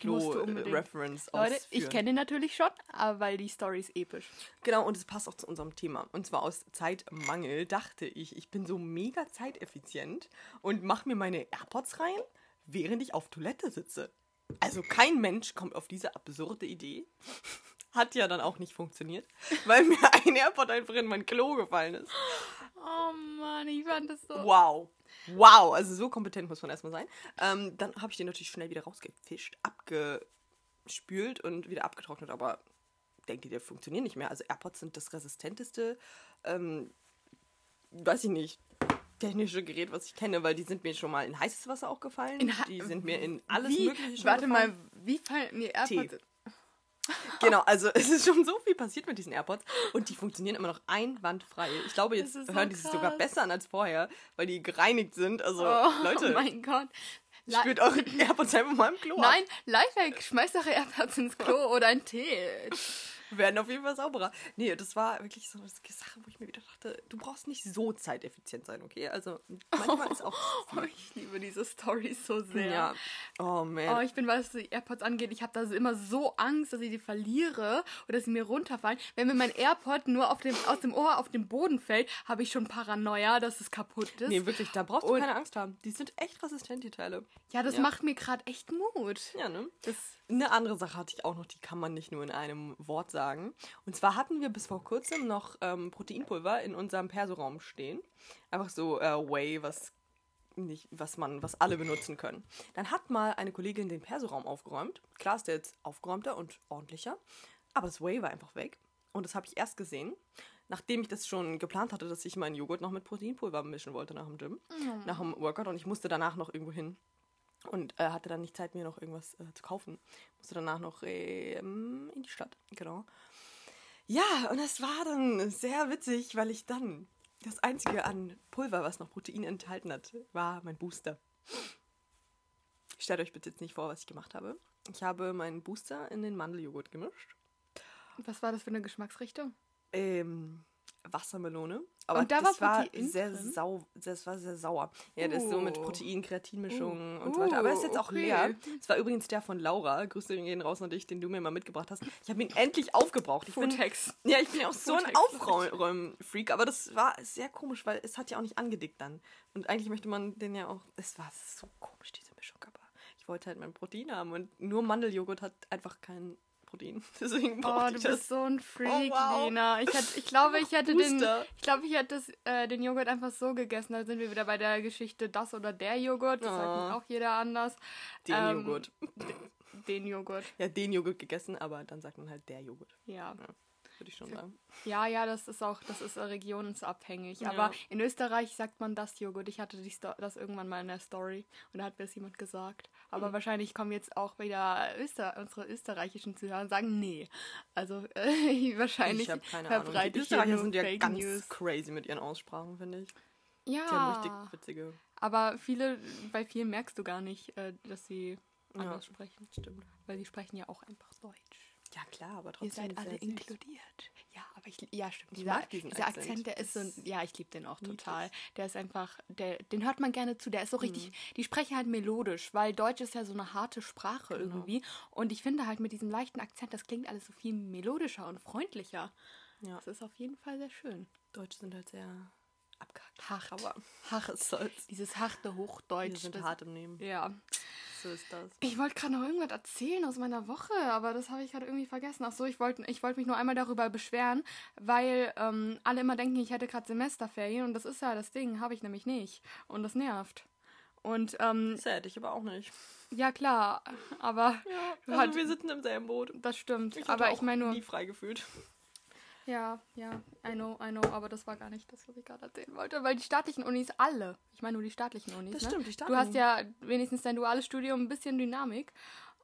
Musst du Klo unbedingt. Reference Leute, ich kenne ihn natürlich schon, aber weil die Story ist episch. Genau, und es passt auch zu unserem Thema. Und zwar aus Zeitmangel dachte ich, ich bin so mega zeiteffizient und mache mir meine AirPods rein, während ich auf Toilette sitze. Also kein Mensch kommt auf diese absurde Idee. *laughs* Hat ja dann auch nicht funktioniert, weil mir *laughs* ein AirPod einfach in mein Klo gefallen ist. Oh Mann, ich fand das so. Wow. Wow, also so kompetent muss man erstmal sein. Ähm, dann habe ich den natürlich schnell wieder rausgefischt, abgespült und wieder abgetrocknet, aber denkt ihr, der funktioniert nicht mehr. Also AirPods sind das resistenteste, ähm, weiß ich nicht, technische Gerät, was ich kenne, weil die sind mir schon mal in heißes Wasser auch gefallen. Die sind mir in alles wie, Mögliche schon Warte gefallen. mal, wie fallen mir AirPods? Genau, also es ist schon so viel passiert mit diesen AirPods und die funktionieren immer noch einwandfrei. Ich glaube, jetzt so hören die sich sogar besser an als vorher, weil die gereinigt sind. Also, Oh, Leute, oh mein Gott. La- spürt eure AirPods einfach mal im Klo. Nein, Lifehack, schmeiß doch AirPods ins Klo oder einen Tee. Werden auf jeden Fall sauberer. Nee, das war wirklich so eine Sache, wo ich mir wieder dachte, du brauchst nicht so zeiteffizient sein, okay? Also manchmal ist auch. Oh, *laughs* ich liebe diese Story so sehr. Ja. Oh Oh, man. ich bin, was die AirPods angeht, ich habe da immer so Angst, dass ich die verliere oder dass sie mir runterfallen. Wenn mir mein AirPod nur auf dem, aus dem Ohr auf den Boden fällt, habe ich schon Paranoia, dass es kaputt ist. Nee, wirklich, da brauchst du Und- keine Angst haben. Die sind echt resistent, die Teile. ja, das Ja. macht mir gerade echt Mut. Ja, ne? Das, Eine andere Sache hatte ich auch noch, die kann man nicht nur in einem Wort sagen. Und zwar hatten wir bis vor kurzem noch ähm, Proteinpulver in unserem Persoraum stehen. Einfach so äh, Whey, was nicht, was man, was alle benutzen können. Dann hat mal eine Kollegin den Persoraum aufgeräumt. Klar ist der jetzt aufgeräumter und ordentlicher, aber das Whey war einfach weg. Und das habe ich erst gesehen, nachdem ich das schon geplant hatte, dass ich meinen Joghurt noch mit Proteinpulver mischen wollte nach dem Gym, nach dem Workout. Und ich musste danach noch irgendwo hin und äh, hatte dann nicht Zeit, mir noch irgendwas äh, zu kaufen. Musste danach noch ähm, in die Stadt, genau. Ja, und es war dann sehr witzig, weil ich dann das einzige an Pulver, was noch Protein enthalten hat, war mein Booster. Stellt euch bitte jetzt nicht vor, was ich gemacht habe. Ich habe meinen Booster in den Mandeljoghurt gemischt. was war das für eine Geschmacksrichtung? Ähm, Wassermelone. Aber Und da das war Protein sehr drin? sau, das war sehr sauer. Ja, das ist so mit Oh. Protein, Kreatinmischung Oh. und so weiter. Aber er ist jetzt Oh, auch okay. leer. Es war übrigens der von Laura. Grüße gehen raus an dich, den du mir mal mitgebracht hast. Ich habe ihn endlich aufgebraucht. Ich bin, Foodtex. ja, ich bin ja auch so ein Foodtext, Aufräumen-Freak, aber das war sehr komisch, weil es hat ja auch nicht angedickt dann. Und eigentlich möchte man den ja auch. Es war so komisch, diese Mischung, aber ich wollte halt mein Protein haben und nur Mandeljoghurt hat einfach kein Protein. *laughs* Deswegen Oh, du das. bist so ein Freak, Oh, wow. Lena. Ich, hätte, ich glaube, ich hätte den, ich glaube, ich hätte das, äh, den Joghurt einfach so gegessen. Da sind wir wieder bei der Geschichte das oder der Joghurt. Das sagt Oh. auch jeder anders. Den Ähm, Joghurt. Den Joghurt, Ja, den Joghurt gegessen, aber dann sagt man halt der Joghurt. ja. Würde ich schon sagen. Ja, ja, das ist auch, das ist äh, regionsabhängig. Ja. Aber in Österreich sagt man das Joghurt. Ich hatte die das irgendwann mal in der Story und da hat mir das jemand gesagt. Aber wahrscheinlich kommen jetzt auch wieder Öster unsere österreichischen Zuhörer und sagen, nee. Also äh, *laughs* wahrscheinlich ich keine Ahnung. Die verbreite ich hier Österreicher sind ja Fake ganz News. crazy mit ihren Aussprachen, finde ich. Die haben richtig Ja, witzige. aber viele, bei vielen merkst du gar nicht, äh, dass sie Ja. anders sprechen. Stimmt. Weil sie sprechen ja auch einfach Deutsch. Ja, klar, aber Ihr trotzdem. seid ist alle er inkludiert. Ja, aber ich, ja, stimmt. Ich dieser, mag diesen dieser Akzent. Akzent, der ist so, ja, ich liebe den auch niedlich. total. Der ist einfach, der, den hört man gerne zu. Der ist so richtig, Mhm. die sprechen halt melodisch, weil Deutsch ist ja so eine harte Sprache Genau. irgendwie. Und ich finde halt mit diesem leichten Akzent, das klingt alles so viel melodischer und freundlicher. Ja. Das ist auf jeden Fall sehr schön. Deutsche sind halt sehr abgehakt. Hart. Aber Hart. was soll's. Dieses harte Wir Hochdeutsch. sind das- hart im Nehmen. Ja. So ist das. Ich wollte gerade noch irgendwas erzählen aus meiner Woche, aber das habe ich gerade irgendwie vergessen. Ach so, ich wollte ich wollt mich nur einmal darüber beschweren, weil ähm, alle immer denken, ich hätte gerade Semesterferien und das ist ja das Ding, habe ich nämlich nicht. Und das nervt. Und ähm, Das hätte ich aber auch nicht. ja klar, aber Ja, also wir sitzen im selben Boot. das stimmt. Ich aber auch ich meine nur, nie frei gefühlt. Ja, ja, I know, I know, aber das war gar nicht das, was ich gerade erzählen wollte, weil die staatlichen Unis alle, ich meine nur die staatlichen Unis, Das ne? stimmt, die Du hast staatlichen. ja wenigstens dein duales Studium ein bisschen Dynamik.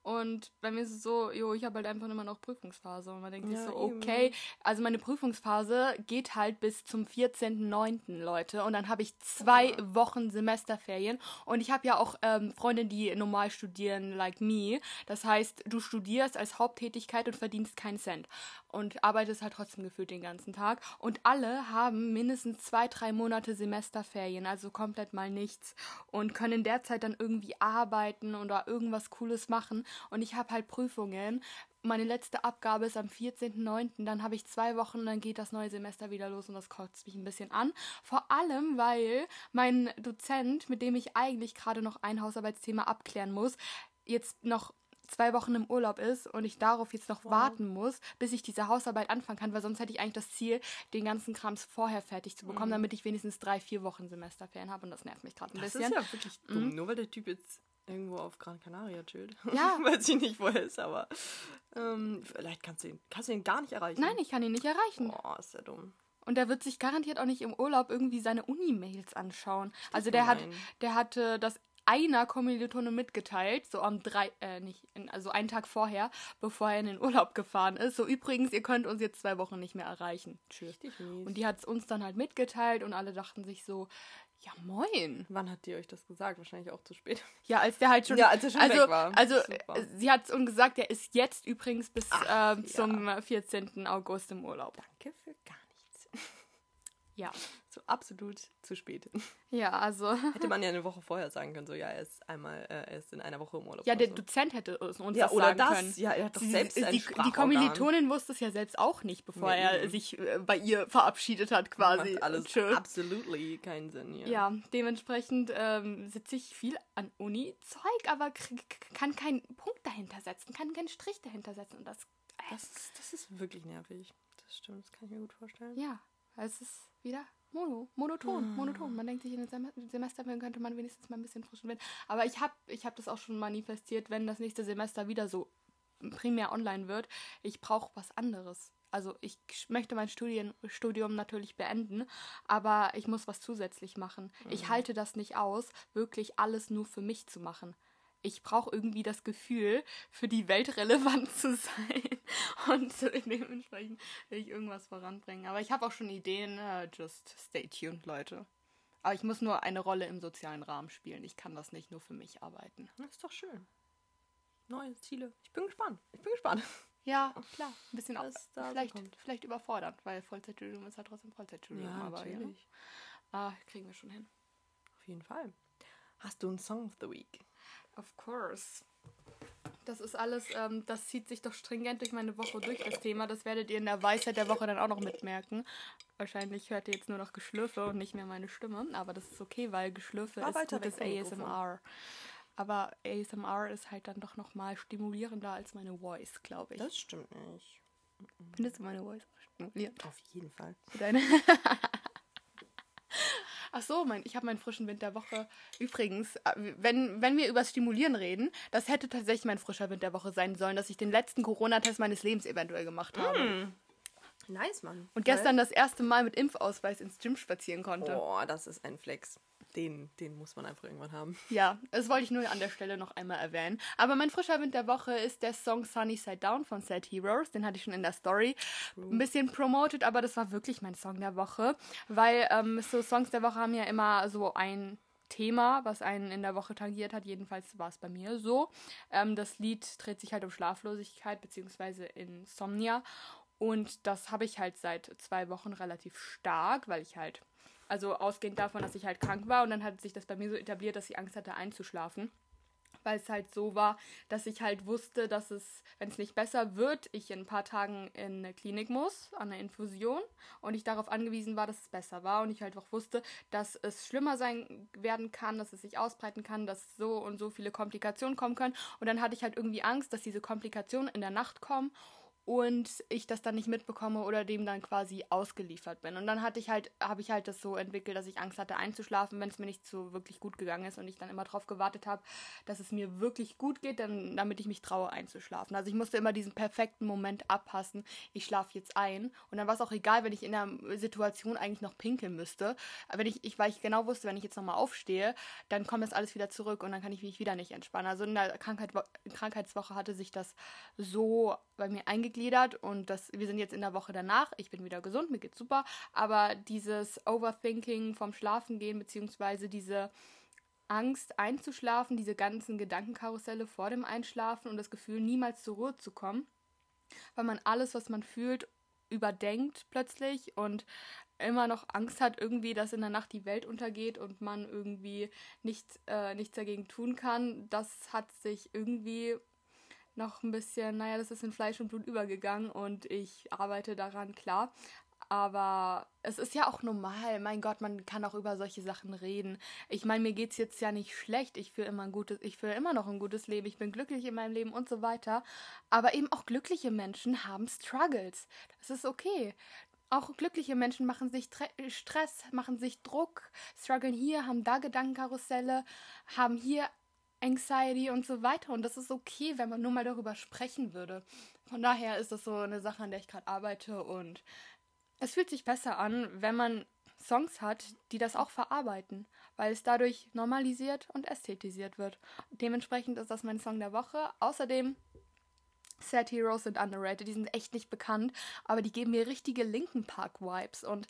Und bei mir ist es so, jo, ich habe halt einfach immer noch Prüfungsphase. Und man denkt sich Ja, so, eben. okay, also meine Prüfungsphase geht halt bis zum 14.09., Leute. Und dann habe ich zwei Wochen Semesterferien. Und ich habe ja auch ähm, Freunde, die normal studieren, like me. Das heißt, du studierst als Haupttätigkeit und verdienst keinen Cent. Und arbeitest halt trotzdem gefühlt den ganzen Tag. Und alle haben mindestens zwei, drei Monate Semesterferien, also komplett mal nichts. Und können in der Zeit dann irgendwie arbeiten oder irgendwas Cooles machen. Und ich habe halt Prüfungen. Meine letzte Abgabe ist am 14.09. Dann habe ich zwei Wochen, dann geht das neue Semester wieder los und das kotzt mich ein bisschen an. Vor allem, weil mein Dozent, mit dem ich eigentlich gerade noch ein Hausarbeitsthema abklären muss, jetzt noch zwei Wochen im Urlaub ist und ich darauf jetzt noch warten muss, bis ich diese Hausarbeit anfangen kann, weil sonst hätte ich eigentlich das Ziel, den ganzen Krams vorher fertig zu bekommen, damit ich wenigstens drei, vier Wochen Semesterferien habe und das nervt mich gerade ein Das bisschen. ist ja wirklich dumm, nur weil der Typ jetzt irgendwo auf Gran Canaria chillt. Ja. *laughs* Weiß ich nicht, wo er ist, aber ähm, vielleicht kannst du ihn, kannst du ihn gar nicht erreichen. Nein, ich kann ihn nicht erreichen. Boah, ist ja dumm. Und der wird sich garantiert auch nicht im Urlaub irgendwie seine Uni-Mails anschauen. Also der hat, der hatte das einer Kommilitone mitgeteilt, so am drei, äh, nicht, in, also einen Tag vorher, bevor er in den Urlaub gefahren ist. So übrigens, ihr könnt uns jetzt zwei Wochen nicht mehr erreichen. Tschüss. Und die hat es uns dann halt mitgeteilt und alle dachten sich so, ja moin. Wann hat die euch das gesagt? Wahrscheinlich auch zu spät. Ja, als der halt schon. Ja, als er schon also, weg war. Also, Super. äh, sie hat es uns gesagt, der ist jetzt übrigens bis Ach, ähm, zum 14. August im Urlaub. Danke für gar nichts. Ja. So absolut zu spät. *laughs* Ja, also. Hätte man ja eine Woche vorher sagen können, so ja, er ist einmal, äh, er ist in einer Woche im Urlaub. Ja, der so. Dozent hätte uns uns Ja, das oder sagen das. können. Ja, er hat doch Sie- selbst ein die, die Sprachorgan. Kommilitonin wusste es ja selbst auch nicht, bevor Ja, er eben. sich äh, bei ihr verabschiedet hat, quasi. Macht alles Tschö. absolutely keinen Sinn hier. Ja, dementsprechend ähm, sitze ich viel an Uni-Zeug, aber kann keinen Punkt dahinter setzen, kann keinen Strich dahinter setzen. Und das, äh, Das ist, das ist wirklich nervig. Das stimmt, das kann ich mir gut vorstellen. ja, es ist wieder mono, monoton, monoton. Man denkt sich, in den Sem Semesterferien könnte man wenigstens mal ein bisschen frischen Wind. Aber ich habe ich hab das auch schon manifestiert, wenn das nächste Semester wieder so primär online wird. Ich brauche was anderes. Also ich möchte mein Studien, Studium natürlich beenden, aber ich muss was zusätzlich machen. Ich halte das nicht aus, wirklich alles nur für mich zu machen. Ich brauche irgendwie das Gefühl, für die Welt relevant zu sein. *laughs* Und dementsprechend will ich irgendwas voranbringen. Aber ich habe auch schon Ideen. äh, Just stay tuned, Leute. Aber ich muss nur eine Rolle im sozialen Rahmen spielen. Ich kann das nicht nur für mich arbeiten. Das ist doch schön. Neue Ziele. Ich bin gespannt. Ich bin gespannt. *laughs* Ja, klar. Ein bisschen auch, vielleicht, kommt. vielleicht überfordert, weil Vollzeitstudium ist halt trotzdem Vollzeitstudium. aber ja. Ah, kriegen wir schon hin. Auf jeden Fall. Hast du einen Song of the Week? Of course. Das ist alles, ähm, das zieht sich doch stringent durch meine Woche durch, das Thema. Das werdet ihr in der Weisheit der Woche dann auch noch mitmerken. Wahrscheinlich hört ihr jetzt nur noch Geschlürfe und nicht mehr meine Stimme. Aber das ist okay, weil Geschlürfe War ist gutes ASMR. Aber ASMR ist halt dann doch noch mal stimulierender als meine Voice, glaube ich. Das stimmt nicht. Findest du meine Voice stimulierend? Auf jeden Fall. Deine. *laughs* Ach so, mein, ich habe meinen frischen Wind der Woche. Übrigens, äh, wenn, wenn wir über Stimulieren reden, das hätte tatsächlich mein frischer Wind der Woche sein sollen, dass ich den letzten Corona-Test meines Lebens eventuell gemacht habe. Nice, Mann. Und gestern das erste Mal mit Impfausweis ins Gym spazieren konnte. Boah, das ist ein Flex. Den, den muss man einfach irgendwann haben. *laughs* Ja, das wollte ich nur an der Stelle noch einmal erwähnen. Aber mein frischer Wind der Woche ist der Song Sunny Side Down von Sad Heroes. Den hatte ich schon in der Story ein bisschen promoted, aber das war wirklich mein Song der Woche. Weil ähm, so Songs der Woche haben ja immer so ein Thema, was einen in der Woche tangiert hat. Jedenfalls war es bei mir so. Ähm, das Lied dreht sich halt um Schlaflosigkeit bzw. Insomnia. Und das habe ich halt seit zwei Wochen relativ stark, weil ich halt also ausgehend davon, dass ich halt krank war und dann hat sich das bei mir so etabliert, dass ich Angst hatte einzuschlafen. Weil es halt so war, dass ich halt wusste, dass es, wenn es nicht besser wird, ich in ein paar Tagen in eine Klinik muss, an eine Infusion. Und ich darauf angewiesen war, dass es besser war. Und ich halt auch wusste, dass es schlimmer sein werden kann, dass es sich ausbreiten kann, dass so und so viele Komplikationen kommen können. Und dann hatte ich halt irgendwie Angst, dass diese Komplikationen in der Nacht kommen und ich das dann nicht mitbekomme oder dem dann quasi ausgeliefert bin. Und dann hatte ich halt, habe ich halt das so entwickelt, dass ich Angst hatte einzuschlafen, wenn es mir nicht so wirklich gut gegangen ist und ich dann immer darauf gewartet habe, dass es mir wirklich gut geht, dann, damit ich mich traue einzuschlafen. Also ich musste immer diesen perfekten Moment abpassen. Ich schlafe jetzt ein und dann war es auch egal, wenn ich in der Situation eigentlich noch pinkeln müsste. Wenn ich, ich, weil ich genau wusste, wenn ich jetzt nochmal aufstehe, dann kommt das alles wieder zurück und dann kann ich mich wieder nicht entspannen. Also in der Krankheit, Krankheitswoche hatte sich das so bei mir eingegliedert und das, wir sind jetzt in der Woche danach. Ich bin wieder gesund, mir geht's super. Aber dieses Overthinking vom Schlafengehen, beziehungsweise diese Angst einzuschlafen, diese ganzen Gedankenkarusselle vor dem Einschlafen und das Gefühl, niemals zur Ruhe zu kommen, weil man alles, was man fühlt, überdenkt plötzlich und immer noch Angst hat, irgendwie, dass in der Nacht die Welt untergeht und man irgendwie nicht, äh, nichts dagegen tun kann, das hat sich irgendwie noch ein bisschen, naja, das ist in Fleisch und Blut übergegangen und ich arbeite daran, klar. Aber es ist ja auch normal. Mein Gott, man kann auch über solche Sachen reden. Ich meine, mir geht es jetzt ja nicht schlecht. Ich führe immer ein gutes, ich führe immer noch ein gutes Leben. Ich bin glücklich in meinem Leben und so weiter. Aber eben auch glückliche Menschen haben Struggles. Das ist okay. Auch glückliche Menschen machen sich Stress, machen sich Druck, strugglen hier, haben da Gedankenkarusselle, haben hier Anxiety und so weiter. Und das ist okay, wenn man nur mal darüber sprechen würde. Von daher ist das so eine Sache, an der ich gerade arbeite. Und es fühlt sich besser an, wenn man Songs hat, die das auch verarbeiten, weil es dadurch normalisiert und ästhetisiert wird. Dementsprechend ist das mein Song der Woche. Außerdem Sad Heroes sind underrated, die sind echt nicht bekannt, aber die geben mir richtige Linken Park Vibes und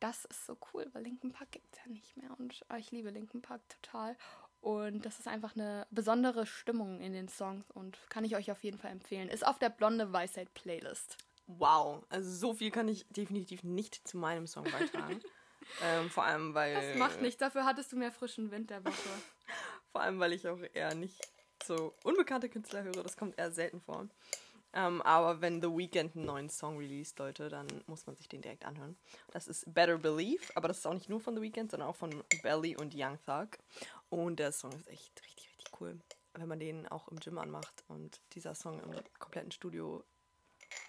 das ist so cool, weil Linken Park gibt es ja nicht mehr und ich liebe Linken Park total und das ist einfach eine besondere Stimmung in den Songs und kann ich euch auf jeden Fall empfehlen. Ist auf der Blonde Weisheit Playlist. Wow, also so viel kann ich definitiv nicht zu meinem Song beitragen. *laughs* ähm, vor allem, weil. Das macht nichts, dafür hattest du mehr frischen Wind der Woche. *laughs* vor allem, weil ich auch eher nicht so unbekannte Künstler höre, das kommt eher selten vor. Ähm, aber wenn The Weeknd einen neuen Song released, Leute, dann muss man sich den direkt anhören. Das ist Better Believe, aber das ist auch nicht nur von The Weeknd, sondern auch von Belly und Young Thug. Und der Song ist echt richtig, richtig cool. Wenn man den auch im Gym anmacht und dieser Song im kompletten Studio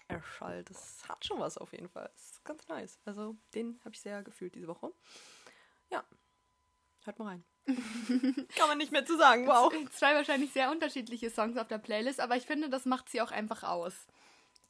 erschallt, das hat schon was auf jeden Fall. Das ist ganz nice. Also den habe ich sehr gefühlt diese Woche. Ja, hört mal rein. *laughs* Kann man nicht mehr zu sagen, wow. Zwei wahrscheinlich sehr unterschiedliche Songs auf der Playlist, aber ich finde, das macht sie auch einfach aus.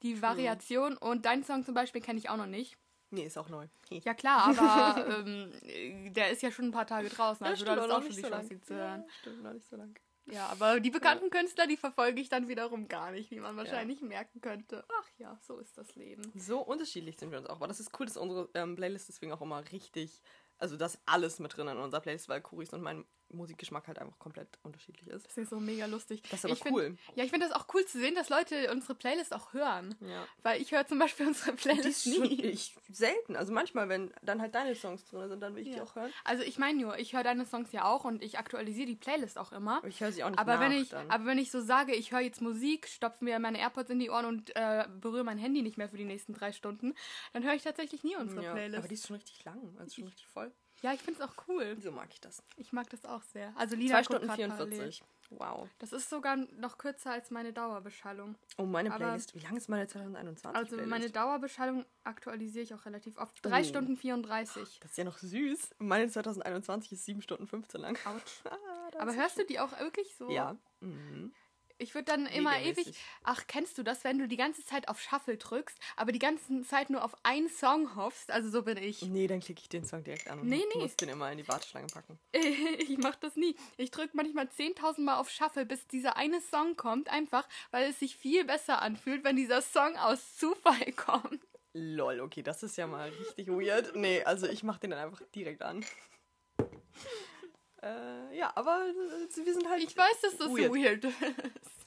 Die Variation und deinen Song zum Beispiel kenne ich auch noch nicht. Nee, ist auch neu. Ja klar, aber *laughs* ähm, der ist ja schon ein paar Tage draußen, also ja, du hattest auch schon die so Chance, ihn zu hören. Ja, stimmt, noch nicht so lang. Ja, aber die bekannten ja. Künstler, die verfolge ich dann wiederum gar nicht, wie man wahrscheinlich ja. merken könnte. Ach ja, so ist das Leben. So unterschiedlich sind wir uns auch. Aber das ist cool, dass unsere ähm, Playlist deswegen auch immer richtig also das alles mit drin in unserer Playlist, weil Kuris und mein Musikgeschmack halt einfach komplett unterschiedlich ist. Das ist so mega lustig. Das ist aber ich cool. Find, ja, ich finde das auch cool zu sehen, dass Leute unsere Playlist auch hören. Ja. Weil ich höre zum Beispiel *laughs* unsere Playlist nie. Ich selten. Also manchmal, wenn dann halt deine Songs drin sind, dann will ich ja. die auch hören. Also ich meine nur, ich höre deine Songs ja auch und ich aktualisiere die Playlist auch immer. Aber ich höre sie auch nicht aber nach, wenn ich, dann. Aber wenn ich so sage, ich höre jetzt Musik, stopfe mir meine AirPods in die Ohren und äh, berühre mein Handy nicht mehr für die nächsten drei Stunden, dann höre ich tatsächlich nie unsere ja, Playlist. Aber die ist schon richtig lang, also schon richtig voll. Ja, ich finde es auch cool. So mag ich das. Ich mag das auch sehr. Also Lina 2 Stunden 44. Wow. Das ist sogar noch kürzer als meine Dauerbeschallung. Oh, meine Playlist. Aber Wie lang ist meine 2021 Also Playlist? meine Dauerbeschallung aktualisiere ich auch relativ oft. 3 oh. Stunden 34. Das ist ja noch süß. Meine 2021 ist 7 Stunden 15 lang. Autsch. *laughs* ah, Aber hörst du die auch wirklich so? Ja. Mhm. Ich würde dann immer ewig. Ach, kennst du das, wenn du die ganze Zeit auf Shuffle drückst, aber die ganze Zeit nur auf einen Song hoffst? Also so bin ich. Nee, dann klicke ich den Song direkt an und Nee, nee. muss den immer in die Warteschlange packen. *laughs* ich mach das nie. Ich drücke manchmal 10.000 Mal auf Shuffle, bis dieser eine Song kommt, einfach weil es sich viel besser anfühlt, wenn dieser Song aus Zufall *laughs* kommt. Lol, okay, das ist ja mal richtig weird. Nee, also ich mach den dann einfach direkt an. *laughs* äh, ja, aber äh, wir sind halt. Ich weiß, dass das Weird. weird, ist.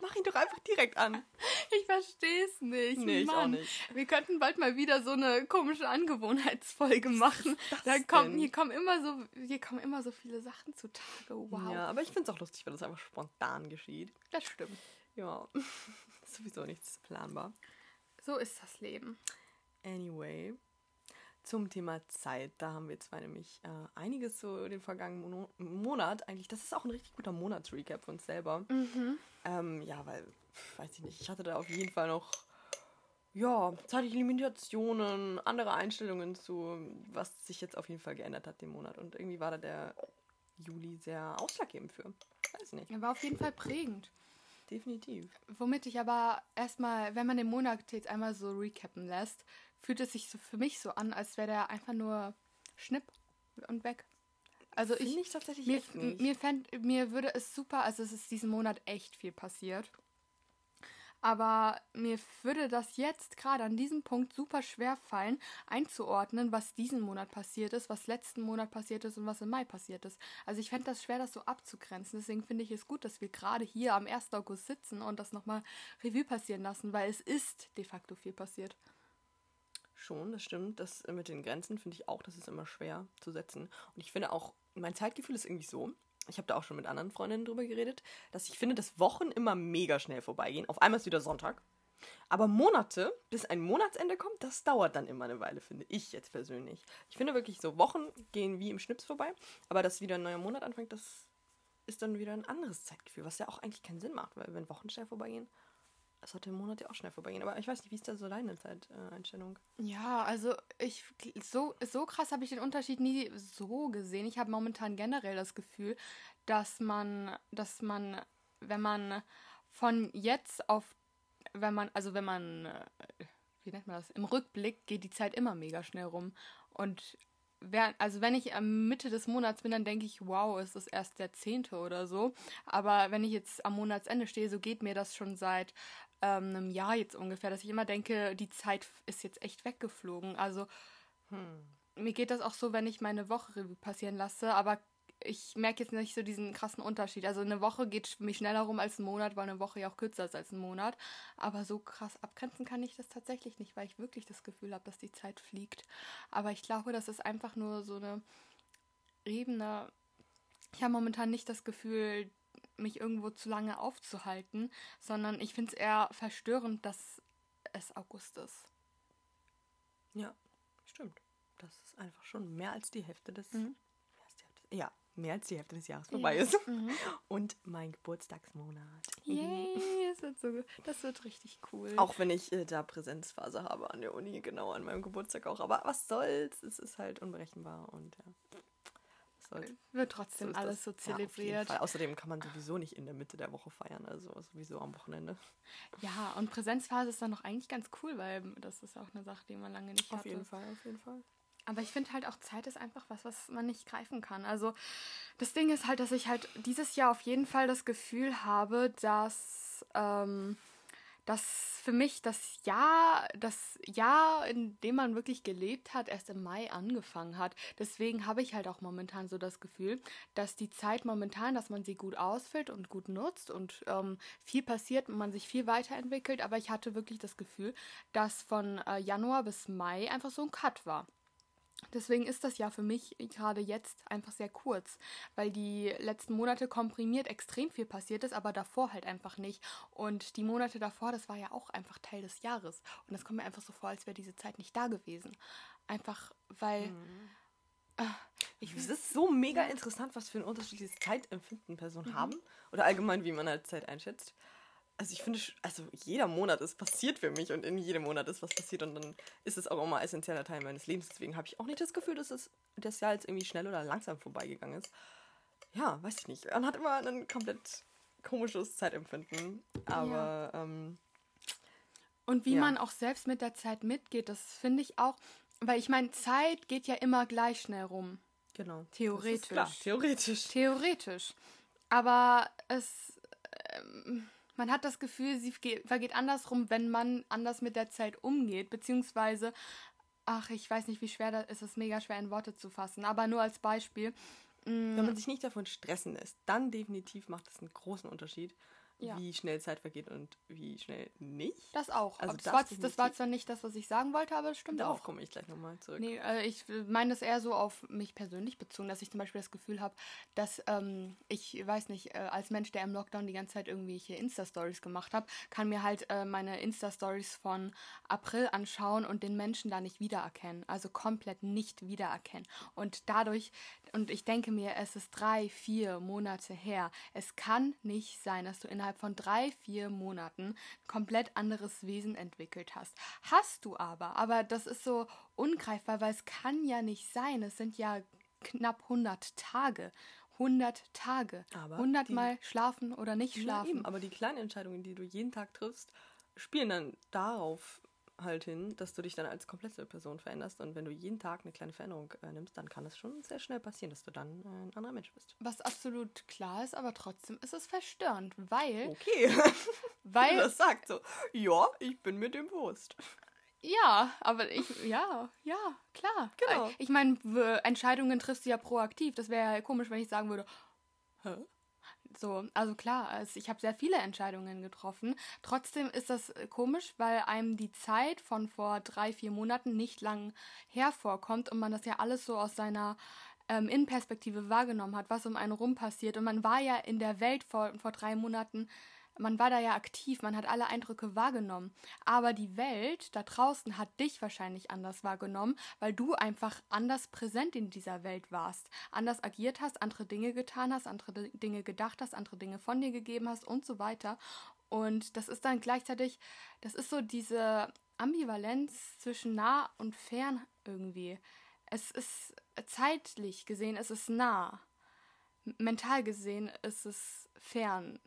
Mach ihn doch einfach direkt an. *laughs* Ich verstehe es nicht. Nee, ich auch Mann. nicht. Wir könnten bald mal wieder so eine komische Angewohnheitsfolge machen. Da kommen, hier kommen immer so, hier kommen immer so viele Sachen zutage. Wow. Ja, aber ich finde es auch lustig, wenn das einfach spontan geschieht. Das stimmt. Ja, *laughs* sowieso nichts planbar. So ist das Leben. Anyway, zum Thema Zeit, da haben wir zwei nämlich äh, einiges so den vergangenen Mono Monat eigentlich. Das ist auch ein richtig guter Monatsrecap für uns selber. Ähm, ja, weil, weiß ich nicht, ich hatte da auf jeden Fall noch, ja, zeitliche Limitationen, andere Einstellungen zu, was sich jetzt auf jeden Fall geändert hat den Monat. Und irgendwie war da der Juli sehr ausschlaggebend für. Weiß nicht, Er war auf jeden Fall prägend. definitiv. Womit ich aber erstmal, wenn man den Monat jetzt einmal so recappen lässt, fühlt es sich so für mich so an, als wäre der einfach nur Schnipp und weg. Also ich, Finde ich tatsächlich mir, mir, fänd, mir würde es super, also es ist diesen Monat echt viel passiert. Aber mir würde das jetzt gerade an diesem Punkt super schwer fallen, einzuordnen, was diesen Monat passiert ist, was letzten Monat passiert ist und was im Mai passiert ist. Also ich fände das schwer, das so abzugrenzen. Deswegen finde ich es gut, dass wir gerade hier am 1. August sitzen und das nochmal Revue passieren lassen, weil es ist de facto viel passiert. Schon, das stimmt. Das äh, mit den Grenzen finde ich auch, das ist immer schwer zu setzen. Und ich finde auch, mein Zeitgefühl ist irgendwie so. Ich habe da auch schon mit anderen Freundinnen drüber geredet, dass ich finde, dass Wochen immer mega schnell vorbeigehen. Auf einmal ist wieder Sonntag. Aber Monate, bis ein Monatsende kommt, das dauert dann immer eine Weile, finde ich jetzt persönlich. Ich finde wirklich so, Wochen gehen wie im Schnips vorbei. Aber dass wieder ein neuer Monat anfängt, das ist dann wieder ein anderes Zeitgefühl, was ja auch eigentlich keinen Sinn macht, weil wenn Wochen schnell vorbeigehen, sollte ein Monat ja auch schnell vorbeigehen. Aber ich weiß nicht, wie ist da so deine Zeiteinstellung? Ja, also ich so, so krass habe ich den Unterschied nie so gesehen. Ich habe momentan generell das Gefühl, dass man, dass man, wenn man von jetzt auf, wenn man, also wenn man, äh, wie nennt man das, im Rückblick geht die Zeit immer mega schnell rum. Und also wenn ich am Mitte des Monats bin, dann denke ich, wow, ist das erst der zehnte oder so. Aber wenn ich jetzt am Monatsende stehe, so geht mir das schon seit ähm, einem Jahr jetzt ungefähr, dass ich immer denke, die Zeit ist jetzt echt weggeflogen. Also mir geht das auch so, wenn ich meine Woche Revue passieren lasse, aber ich merke jetzt nicht so diesen krassen Unterschied. Also eine Woche geht für mich schneller rum als ein Monat, weil eine Woche ja auch kürzer ist als ein Monat. Aber so krass abgrenzen kann ich das tatsächlich nicht, weil ich wirklich das Gefühl habe, dass die Zeit fliegt. Aber ich glaube, das ist einfach nur so eine Ebene. Ich habe momentan nicht das Gefühl, mich irgendwo zu lange aufzuhalten, sondern ich finde es eher verstörend, dass es August ist. Ja, stimmt. Das ist einfach schon mehr als die Hälfte des. Mhm. Ja, mehr als die Hälfte des Jahres vorbei Ja. ist. Mhm. Und mein Geburtstagsmonat. Yay, das wird, so, das wird richtig cool. Auch wenn ich äh, da Präsenzphase habe an der Uni, genau an meinem Geburtstag auch. Aber was soll's? Es ist halt unberechenbar und ja. Soll's? wird So trotzdem ist alles so Ja, auf zelebriert. Fall. Außerdem kann man sowieso nicht in der Mitte der Woche feiern, also sowieso am Wochenende. Ja, und Präsenzphase ist dann noch eigentlich ganz cool, weil das ist auch eine Sache, die man lange nicht Auf hatte. jeden Fall, auf jeden Fall. Aber ich finde halt auch Zeit ist einfach was, was man nicht greifen kann. Also das Ding ist halt, dass ich halt dieses Jahr auf jeden Fall das Gefühl habe, dass, ähm, dass für mich das Jahr, das Jahr, in dem man wirklich gelebt hat, erst im Mai angefangen hat. Deswegen habe ich halt auch momentan so das Gefühl, dass die Zeit momentan, dass man sie gut ausfüllt und gut nutzt und ähm, viel passiert und man sich viel weiterentwickelt. Aber ich hatte wirklich das Gefühl, dass von äh, Januar bis Mai einfach so ein Cut war. Deswegen ist das Jahr für mich gerade jetzt einfach sehr kurz, weil die letzten Monate komprimiert extrem viel passiert ist, aber davor halt einfach nicht. Und die Monate davor, das war ja auch einfach Teil des Jahres. Und das kommt mir einfach so vor, als wäre diese Zeit nicht da gewesen. Einfach weil. äh, ich Es ist so mega interessant, was für ein unterschiedliches Zeitempfinden Personen haben. Oder allgemein, wie man halt Zeit einschätzt. Also ich finde, also jeder Monat ist passiert für mich und in jedem Monat ist was passiert und dann ist es auch immer ein essentieller Teil meines Lebens. Deswegen habe ich auch nicht das Gefühl, dass es das Jahr jetzt irgendwie schnell oder langsam vorbeigegangen ist. Ja, weiß ich nicht. Man hat immer einen komplett komisches Zeitempfinden. Aber ja. ähm, und wie ja. man auch selbst mit der Zeit mitgeht, das finde ich auch, weil ich meine, Zeit geht ja immer gleich schnell rum. Genau. Theoretisch. Klar, theoretisch. Theoretisch. Aber es, ähm, man hat das Gefühl, sie vergeht andersrum, wenn man anders mit der Zeit umgeht, beziehungsweise, ach, ich weiß nicht, wie schwer das ist, es mega schwer in Worte zu fassen, aber nur als Beispiel. Wenn man sich nicht davon stressen lässt, dann definitiv macht es einen großen Unterschied ja. wie schnell Zeit vergeht und wie schnell nicht. Das auch. Also das, war, das war zwar nicht das, was ich sagen wollte, aber es stimmt Darauf auch. komme ich gleich nochmal zurück. Nee, äh, ich meine das eher so auf mich persönlich bezogen, dass ich zum Beispiel das Gefühl habe, dass ähm, ich, weiß nicht, äh, als Mensch, der im Lockdown die ganze Zeit irgendwelche Insta-Stories gemacht habe, kann mir halt äh, meine Insta-Stories von April anschauen und den Menschen da nicht wiedererkennen. Also komplett nicht wiedererkennen. Und dadurch, und ich denke mir, es ist drei, vier Monate her. Es kann nicht sein, dass du innerhalb von drei, vier Monaten komplett anderes Wesen entwickelt hast. Hast du aber, aber das ist so ungreifbar, weil es kann ja nicht sein. Es sind ja knapp 100 Tage. 100 Tage. Aber 100 die, Mal schlafen oder nicht schlafen. Ja, eben, aber die kleinen Entscheidungen, die du jeden Tag triffst, spielen dann darauf halt hin, dass du dich dann als komplette Person veränderst. Und wenn du jeden Tag eine kleine Veränderung äh, nimmst, dann kann es schon sehr schnell passieren, dass du dann äh, ein anderer Mensch bist. Was absolut klar ist, aber trotzdem ist es verstörend, weil. Okay. *laughs* weil. das sagt so, ja, ich bin mir dem bewusst. Ja, aber ich, ja, ja, klar. Genau. Ich meine, Entscheidungen triffst du ja proaktiv. Das wäre ja komisch, wenn ich sagen würde, hä? So, also klar, also ich habe sehr viele Entscheidungen getroffen. Trotzdem ist das äh, komisch, weil einem die Zeit von vor drei, vier Monaten nicht lang hervorkommt und man das ja alles so aus seiner ähm, Innenperspektive wahrgenommen hat, was um einen rum passiert. Und man war ja in der Welt vor, vor drei Monaten man war da ja aktiv, man hat alle Eindrücke wahrgenommen. Aber die Welt da draußen hat dich wahrscheinlich anders wahrgenommen, weil du einfach anders präsent in dieser Welt warst, anders agiert hast, andere Dinge getan hast, andere Dinge gedacht hast, andere Dinge von dir gegeben hast und so weiter. Und das ist dann gleichzeitig, das ist so diese Ambivalenz zwischen nah und fern irgendwie. Es ist zeitlich gesehen, es ist nah. Mental gesehen ist es fern.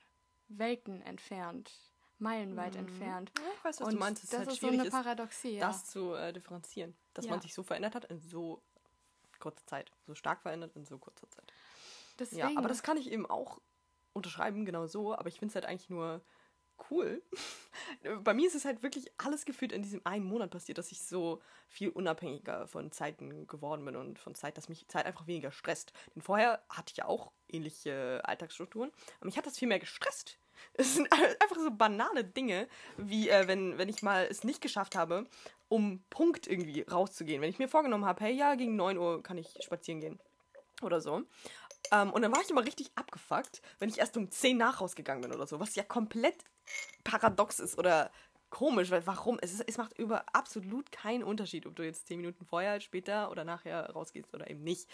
Welten entfernt, meilenweit mhm. entfernt. Ja, ich weiß, was und du meinst. Das, das ist, halt ist so eine Paradoxie, ja. das zu äh, differenzieren. Dass ja. man sich so verändert hat in so kurzer Zeit. So stark verändert in so kurzer Zeit. Deswegen. Ja, aber das kann ich eben auch unterschreiben, genau so. Aber ich finde es halt eigentlich nur cool. *laughs* Bei mir ist es halt wirklich alles gefühlt in diesem einen Monat passiert, dass ich so viel unabhängiger von Zeiten geworden bin und von Zeit, dass mich Zeit einfach weniger stresst. Denn vorher hatte ich ja auch ähnliche Alltagsstrukturen, aber mich hat das viel mehr gestresst. Es sind einfach so banale Dinge, wie äh, wenn, wenn ich mal es nicht geschafft habe, um Punkt irgendwie rauszugehen. Wenn ich mir vorgenommen habe, hey, ja, gegen 9 Uhr kann ich spazieren gehen. Oder so. Ähm, und dann war ich immer richtig abgefuckt, wenn ich erst um 10 nach rausgegangen bin oder so, was ja komplett paradox ist oder komisch, weil warum? Es, ist, es macht über absolut keinen Unterschied, ob du jetzt 10 Minuten vorher, später oder nachher rausgehst oder eben nicht.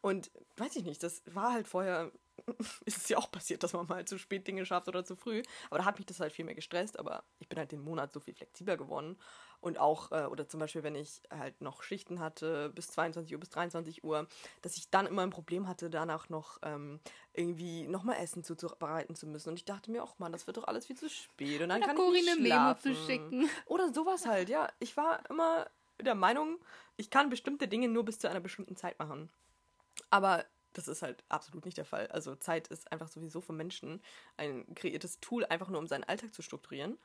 Und weiß ich nicht, das war halt vorher *laughs* ist es ja auch passiert, dass man mal zu spät Dinge schafft oder zu früh. Aber da hat mich das halt viel mehr gestresst. Aber ich bin halt den Monat so viel flexibler geworden. Und auch, äh, oder zum Beispiel, wenn ich halt noch Schichten hatte bis 22 Uhr, bis 23 Uhr, dass ich dann immer ein Problem hatte, danach noch ähm, irgendwie nochmal Essen zubereiten zu müssen. Und ich dachte mir, ach man, das wird doch alles viel zu spät. Und dann oder kann Corinne ich nicht schlafen. Memo zu schicken. *laughs* Oder sowas halt, ja. Ich war immer der Meinung, ich kann bestimmte Dinge nur bis zu einer bestimmten Zeit machen. Aber das ist halt absolut nicht der Fall. Also Zeit ist einfach sowieso vom Menschen ein kreiertes Tool, einfach nur um seinen Alltag zu strukturieren.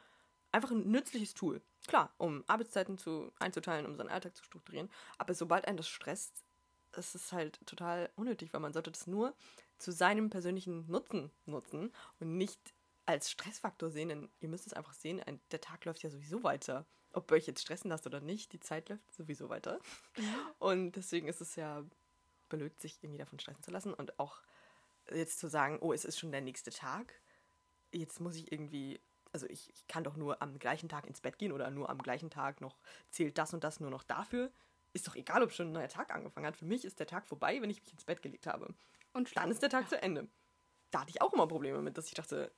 Einfach ein nützliches Tool. Klar, um Arbeitszeiten zu, einzuteilen, um seinen Alltag zu strukturieren. Aber sobald einen das stresst, ist es halt total unnötig, weil man sollte das nur zu seinem persönlichen Nutzen nutzen und nicht als Stressfaktor sehen, denn ihr müsst es einfach sehen, ein, der Tag läuft ja sowieso weiter. Ob ihr euch jetzt stressen lasst oder nicht, die Zeit läuft sowieso weiter. Und deswegen ist es ja blöd, sich irgendwie davon stressen zu lassen und auch jetzt zu sagen, oh, es ist schon der nächste Tag, jetzt muss ich irgendwie, also ich, ich kann doch nur am gleichen Tag ins Bett gehen oder nur am gleichen Tag noch zählt das und das nur noch dafür. Ist doch egal, ob schon ein neuer Tag angefangen hat. Für mich ist der Tag vorbei, wenn ich mich ins Bett gelegt habe. Und dann ist der Tag ja. zu Ende. Da hatte ich auch immer Probleme mit, dass ich dachte,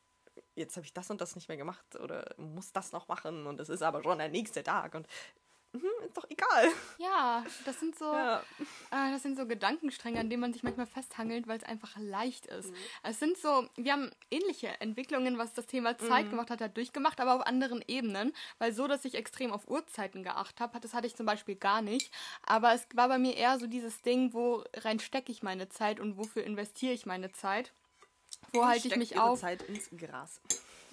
jetzt habe ich das und das nicht mehr gemacht oder muss das noch machen und es ist aber schon der nächste Tag und ist doch egal. Ja, das sind so, Ja. äh, das sind so Gedankenstränge, an denen man sich manchmal festhangelt, weil es einfach leicht ist. Mhm. Es sind so, wir haben ähnliche Entwicklungen, was das Thema Zeit Mhm. gemacht hat, hat durchgemacht, aber auf anderen Ebenen, weil so, dass ich extrem auf Uhrzeiten geachtet habe, das hatte ich zum Beispiel gar nicht. Aber es war bei mir eher so dieses Ding, wo rein stecke ich meine Zeit und wofür investiere ich meine Zeit. Wo halte ich mich auf? Zeit ins Gras.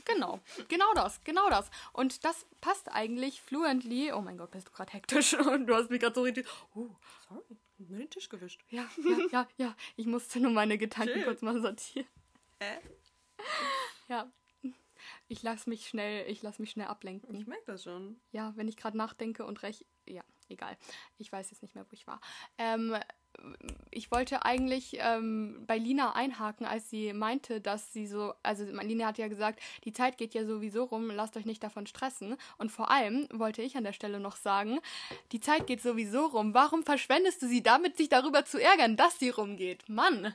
Genau, genau das, genau das. Und das passt eigentlich fluently. Oh mein Gott, bist du gerade hektisch und *laughs* du hast mich gerade so richtig. Uh, Sorry, nur den Tisch gewischt. ja, *laughs* ja, ja, ja. Ich musste nur meine Gedanken Chill. kurz mal sortieren. Hä? *laughs* Ja. Ich lasse mich schnell, ich lasse mich schnell ablenken. Ich merke das schon. Ja, wenn ich gerade nachdenke und recht. Ja, egal. Ich weiß jetzt nicht mehr, wo ich war. Ähm, ich wollte eigentlich ähm, bei Lina einhaken, als sie meinte, dass sie so, also Lina hat ja gesagt, die Zeit geht ja sowieso rum, lasst euch nicht davon stressen. Und vor allem wollte ich an der Stelle noch sagen, die Zeit geht sowieso rum. Warum verschwendest du sie damit, sich darüber zu ärgern, dass sie rumgeht? Mann!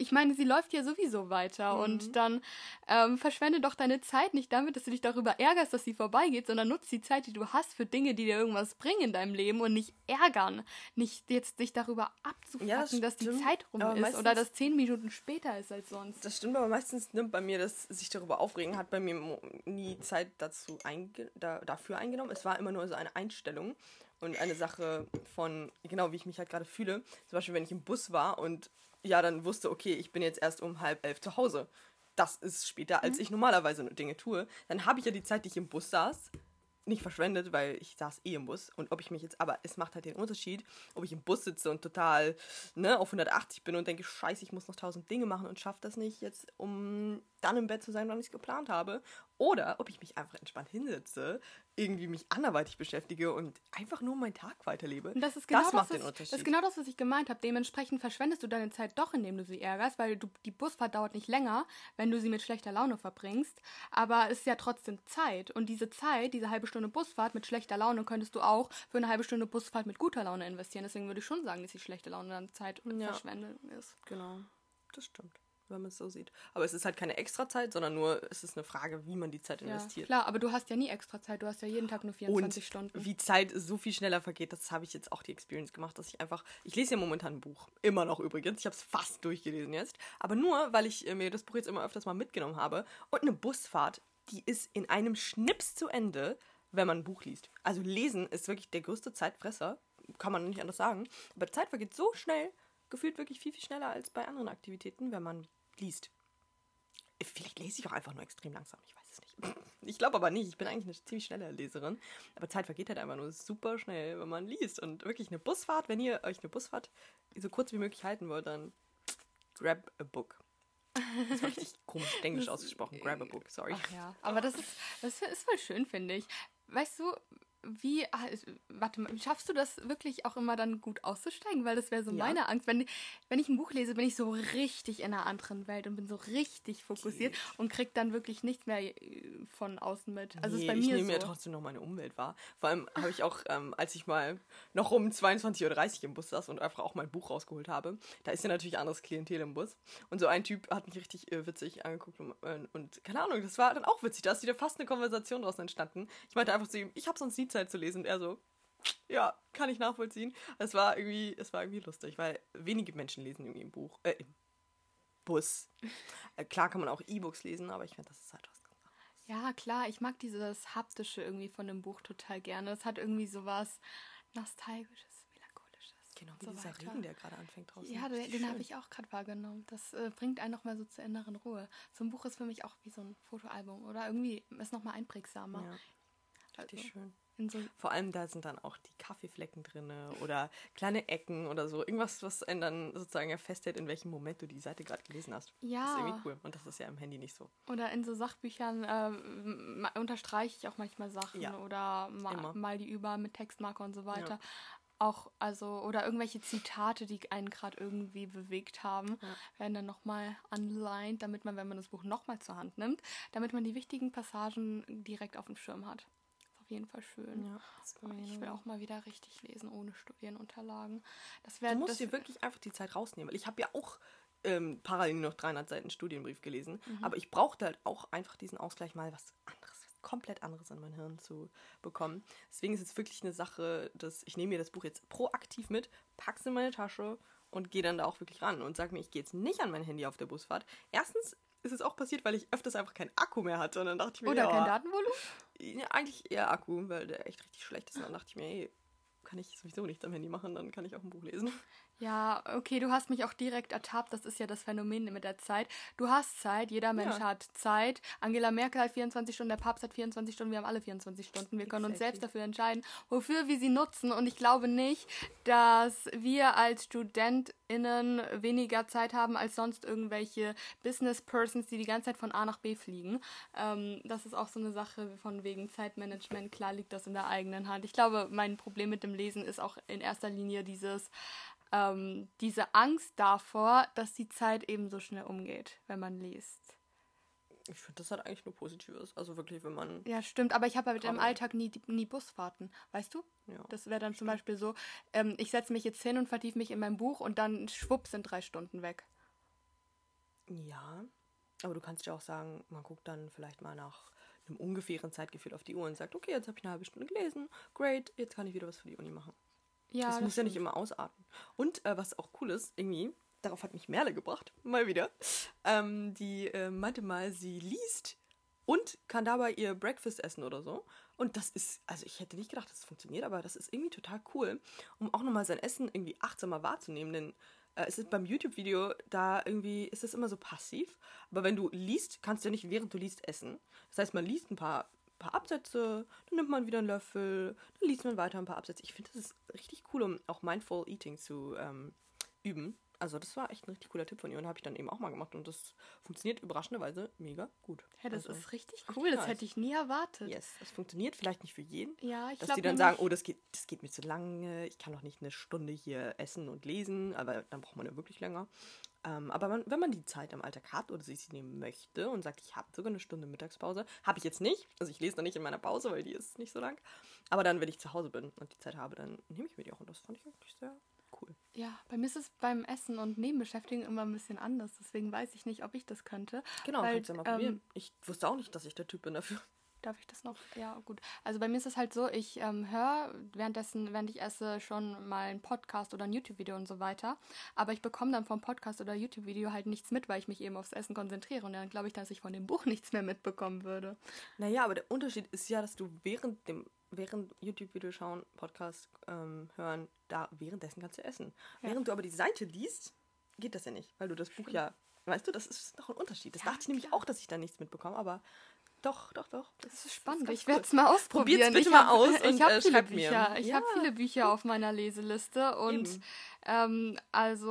Ich meine, sie läuft ja sowieso weiter und dann ähm, verschwende doch deine Zeit nicht damit, dass du dich darüber ärgerst, dass sie vorbeigeht, sondern nutz die Zeit, die du hast, für Dinge, die dir irgendwas bringen in deinem Leben und nicht ärgern. Nicht jetzt dich darüber abzufacken, Ja, das dass die. Zeit rum Aber ist oder dass zehn Minuten später ist als sonst. Das stimmt, aber meistens nimmt bei mir das sich darüber aufregen, hat bei mir nie Zeit dazu einge da, dafür eingenommen. Es war immer nur so eine Einstellung und eine Sache von, genau wie ich mich halt gerade fühle. Zum Beispiel, wenn ich im Bus war und ja, dann wusste, okay, ich bin jetzt erst um halb elf zu Hause. Das ist später, als ich normalerweise Dinge tue. Dann habe ich ja die Zeit, die ich im Bus saß, nicht verschwendet, weil ich saß eh im Bus. Und ob ich mich jetzt, aber es macht halt den Unterschied, ob ich im Bus sitze und total ne, auf 180 bin und denke, scheiße, ich muss noch tausend Dinge machen und schaffe das nicht jetzt, um dann im Bett zu sein, wann ich es geplant habe. Oder ob ich mich einfach entspannt hinsetze, irgendwie mich anderweitig beschäftige und einfach nur meinen Tag weiterlebe. Und das ist genau das, macht was. Das ist genau das, was ich gemeint habe. Dementsprechend verschwendest du deine Zeit doch, indem du sie ärgerst, weil du, die Busfahrt dauert nicht länger, wenn du sie mit schlechter Laune verbringst. Aber es ist ja trotzdem Zeit. Und diese Zeit, diese halbe Stunde Busfahrt mit schlechter Laune, könntest du auch für eine halbe Stunde Busfahrt mit guter Laune investieren. Deswegen würde ich schon sagen, dass die schlechte Laune dann Zeit Ja. Verschwendung ist. Genau, das stimmt, wenn man es so sieht. Aber es ist halt keine Extrazeit, sondern nur, es ist eine Frage, wie man die Zeit Ja, investiert. klar, aber du hast ja nie extra Zeit. Du hast ja jeden Tag nur 24 und Stunden. wie Zeit so viel schneller vergeht, das habe ich jetzt auch die Experience gemacht, dass ich einfach, ich lese ja momentan ein Buch, immer noch übrigens, ich habe es fast durchgelesen jetzt, aber nur, weil ich äh, mir das Buch jetzt immer öfters mal mitgenommen habe und eine Busfahrt, die ist in einem Schnips zu Ende, wenn man ein Buch liest. Also lesen ist wirklich der größte Zeitfresser, kann man nicht anders sagen, aber Zeit vergeht so schnell, gefühlt wirklich viel, viel schneller als bei anderen Aktivitäten, wenn man liest. Vielleicht lese ich auch einfach nur extrem langsam, ich weiß es nicht. *laughs* Ich glaube aber nicht, ich bin eigentlich eine ziemlich schnelle Leserin. Aber Zeit vergeht halt einfach nur super schnell, wenn man liest. Und wirklich eine Busfahrt, wenn ihr euch eine Busfahrt so kurz wie möglich halten wollt, dann grab a book. Das war richtig komisch *laughs* englisch ausgesprochen. Grab a book, sorry. Ach ja, aber das ist, das ist voll schön, finde ich. Weißt du, wie, ah, warte mal, schaffst du das wirklich auch immer dann gut auszusteigen? Weil das wäre so Ja. meine Angst. Wenn, wenn ich ein Buch lese, bin ich so richtig in einer anderen Welt und bin so richtig fokussiert und krieg dann wirklich nichts mehr äh, von außen mit. Also nee, ist bei ich mir nehme mir so. trotzdem noch meine Umwelt wahr. Vor allem habe ich auch, ähm, als ich mal noch um 22.30 Uhr im Bus saß und einfach auch mein Buch rausgeholt habe, da ist ja natürlich anderes Klientel im Bus. Und so ein Typ hat mich richtig äh, witzig angeguckt und, äh, und keine Ahnung, das war dann auch witzig. Da ist wieder fast eine Konversation draußen entstanden. Ich meinte einfach zu ihm, ich habe sonst nie Zeit zu lesen. Und er so, ja, kann ich nachvollziehen. Es war irgendwie, es war irgendwie lustig, weil wenige Menschen lesen irgendwie im Buch, äh, im Bus. Äh, klar kann man auch E-Books lesen, aber ich finde, das ist halt was anderes. Ja, klar, ich mag dieses Haptische irgendwie von dem Buch total gerne. Es hat irgendwie sowas Nostalgisches, Melancholisches. Genau, wie so dieser weiter. Regen, der gerade anfängt draußen. Ja, den, den habe ich auch gerade wahrgenommen. Das äh, bringt einen nochmal so zur inneren Ruhe. So ein Buch ist für mich auch wie so ein Fotoalbum oder irgendwie ist nochmal einprägsamer. Ja, Also richtig schön. So, Vor allem da sind dann auch die Kaffeeflecken drin oder kleine Ecken oder so. Irgendwas, was einen dann sozusagen ja festhält, in welchem Moment du die Seite gerade gelesen hast. Das ist ja, irgendwie cool. Und das ist ja im Handy nicht so. oder in so Sachbüchern äh, unterstreiche ich auch manchmal Sachen Ja, oder ma immer. mal die über mit Textmarker und so weiter. Auch, also, oder irgendwelche Zitate, die einen gerade irgendwie bewegt haben, Ja. werden dann nochmal underlined, damit man, wenn man das Buch nochmal zur Hand nimmt, damit man die wichtigen Passagen direkt auf dem Schirm hat. Auf jeden Fall schön. Ja, Ich will auch mal wieder richtig lesen, ohne Studienunterlagen. Das Du wäre musst das, dir wirklich einfach die Zeit rausnehmen. Ich habe ja auch ähm, parallel noch 300 Seiten Studienbrief gelesen. Mhm. Aber ich brauchte halt auch einfach diesen Ausgleich mal was anderes. komplett anderes in mein Hirn zu bekommen. Deswegen ist es wirklich eine Sache, dass ich nehme mir das Buch jetzt proaktiv mit, pack's in meine Tasche und gehe dann da auch wirklich ran und sage mir, ich gehe jetzt nicht an mein Handy auf der Busfahrt. Erstens ist es auch passiert, weil ich öfters einfach keinen Akku mehr hatte und dann dachte ich mir, Oder ja, kein Datenvolumen? ja, eigentlich eher Akku, weil der echt richtig schlecht ist. Und dann dachte ich mir, ey, kann ich sowieso nichts am Handy machen, dann kann ich auch ein Buch lesen. Ja, okay, du hast mich auch direkt ertappt. Das ist ja das Phänomen mit der Zeit. Du hast Zeit, jeder Mensch Ja. hat Zeit. Angela Merkel hat 24 Stunden, der Papst hat 24 Stunden, wir haben alle 24 Stunden. Wir können uns Exactly. selbst dafür entscheiden, wofür wir sie nutzen. Und ich glaube nicht, dass wir als StudentInnen weniger Zeit haben als sonst irgendwelche Business Persons, die die ganze Zeit von A nach B fliegen. Ähm, das ist auch so eine Sache von wegen Zeitmanagement. Klar liegt das in der eigenen Hand. Ich glaube, mein Problem mit dem Lesen ist auch in erster Linie dieses ähm, diese Angst davor, dass die Zeit eben so schnell umgeht, wenn man liest. Ich finde, das hat eigentlich nur Positives. Also wirklich, wenn man. Ja, stimmt, aber ich habe halt im. Alltag nie, nie Busfahrten, weißt du? Ja. Das wäre dann zum Beispiel so, ähm, ich setze mich jetzt hin und vertiefe mich in mein Buch und dann schwupp sind drei Stunden weg. Ja. Aber du kannst ja auch sagen, man guckt dann vielleicht mal nach einem ungefähren Zeitgefühl auf die Uhr und sagt, okay, jetzt habe ich eine halbe Stunde gelesen, great, jetzt kann ich wieder was für die Uni machen. Ja, das, muss ja nicht stimmt. immer ausarten. Und äh, was auch cool ist, irgendwie, darauf hat mich Merle gebracht, mal wieder. Ähm, die äh, meinte mal, sie liest und kann dabei ihr Breakfast essen oder so. Und das ist, also ich hätte nicht gedacht, dass es funktioniert, aber das ist irgendwie total cool, um auch nochmal sein Essen irgendwie achtsamer wahrzunehmen. Denn äh, es ist beim YouTube-Video, da irgendwie ist es immer so passiv. Aber wenn du liest, kannst du ja nicht während du liest essen. Das heißt, man liest ein paar, paar Absätze, dann nimmt man wieder einen Löffel, dann liest man weiter ein paar Absätze. Ich finde, das ist richtig cool, um auch Mindful Eating zu ähm, üben. Also das war echt ein richtig cooler Tipp von ihr und habe ich dann eben auch mal gemacht und das funktioniert überraschenderweise mega gut. Ja, das also, ist richtig cool, das hätte ich nie erwartet. Yes, das funktioniert vielleicht nicht für jeden. Ja, ich Dass die dann sagen, oh, das geht, das geht mir zu lange, ich kann doch nicht eine Stunde hier essen und lesen, aber dann braucht man ja wirklich länger. Ähm, aber man, wenn man die Zeit am Alltag hat oder sich sie nehmen möchte und sagt, ich habe sogar eine Stunde Mittagspause, habe ich jetzt nicht. Also ich lese dann nicht in meiner Pause, weil die ist nicht so lang. Aber dann, wenn ich zu Hause bin und die Zeit habe, dann nehme ich mir die auch. Und das fand ich wirklich sehr cool. Ja, bei mir ist es beim Essen und Nebenbeschäftigen immer ein bisschen anders. Deswegen weiß ich nicht, ob ich das könnte. Genau, Weil, kannst du ja mal ähm, probieren. Ich wusste auch nicht, dass ich der Typ bin dafür. Darf ich das noch? Ja, gut. Also bei mir ist es halt so, ich ähm, höre währenddessen, während ich esse, schon mal einen Podcast oder ein YouTube-Video und so weiter. Aber ich bekomme dann vom Podcast oder YouTube-Video halt nichts mit, weil ich mich eben aufs Essen konzentriere. Und dann glaube ich, dass ich von dem Buch *laughs* nichts mehr mitbekommen würde. Naja, aber der Unterschied ist ja, dass du während dem während YouTube-Video schauen, Podcast ähm, hören, da währenddessen kannst du essen. Ja. Während du aber die Seite liest, geht das ja nicht, weil du das Buch ja, weißt du, das ist doch ein Unterschied. Das Ja, dachte ich nämlich klar. auch, dass ich da nichts mitbekomme, aber doch, doch, doch. Das ist spannend. ganz ich werde es mal Probiert's ausprobieren. bitte ich mal hab- aus *laughs* Ich und, habe äh, viele schreibt mir. Bücher. Ich Ja. habe viele Bücher auf meiner Leseliste und Eben. Ähm, also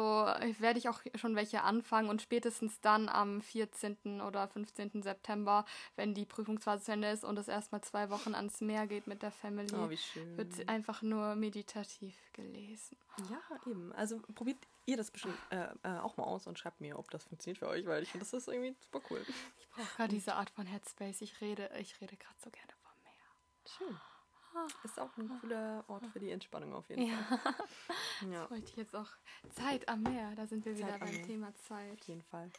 werde ich auch schon welche anfangen und spätestens dann am 14. oder 15. September, wenn die Prüfungsphase zu Ende ist und es erstmal zwei Wochen ans Meer geht mit der Family, Oh, wird einfach nur meditativ gelesen. Ja, eben. Also probiert ihr das bestimmt äh, äh, auch mal aus und schreibt mir, ob das funktioniert für euch, weil ich finde, das ist irgendwie super cool. Ich brauche gerade diese Art von Headspace. Ich rede, ich rede gerade so gerne vom Meer. Schön. Ist auch ein cooler Ort für die Entspannung auf jeden Fall. *laughs* Ja. Wollte ich jetzt auch Zeit am Meer. Da sind wir wieder Zeit am beim Meer. Thema Zeit. Auf jeden Fall.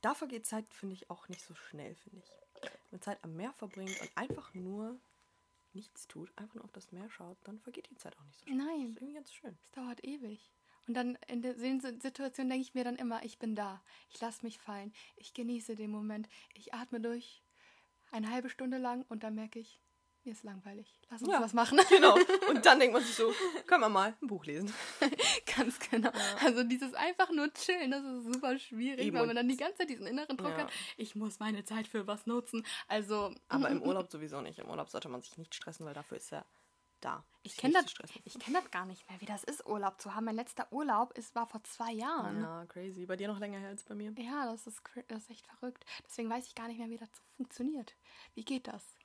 Da vergeht Zeit, finde ich, auch nicht so schnell, finde ich. Wenn man Zeit am Meer verbringt und einfach nur nichts tut, einfach nur auf das Meer schaut, dann vergeht die Zeit auch nicht so schnell. Nein. Das ist irgendwie ganz schön. Es dauert ewig. Und dann in der Situation denke ich mir dann immer, ich bin da. Ich lasse mich fallen. Ich genieße den Moment. Ich atme durch eine halbe Stunde lang und dann merke ich, mir ist langweilig. Lass uns Ja. was machen. *laughs* Genau. Und dann denkt man sich so, *laughs* können wir mal ein Buch lesen. *laughs* Ganz genau. Also dieses einfach nur chillen, das ist super schwierig, Eben, weil man dann die ganze Zeit diesen inneren Druck Ja. hat. Ich muss meine Zeit für was nutzen. Also Aber im Urlaub sowieso nicht. Im Urlaub sollte man sich nicht stressen, weil dafür ist er da. ich kenne nicht das, zu stressen. ich kenn das gar nicht mehr, wie das ist, Urlaub zu haben. Mein letzter Urlaub ist, war vor zwei Jahren. Ja, crazy. Bei dir noch länger her als bei mir. Ja, das ist, das ist echt verrückt. Deswegen weiß ich gar nicht mehr, wie das funktioniert. Wie geht das?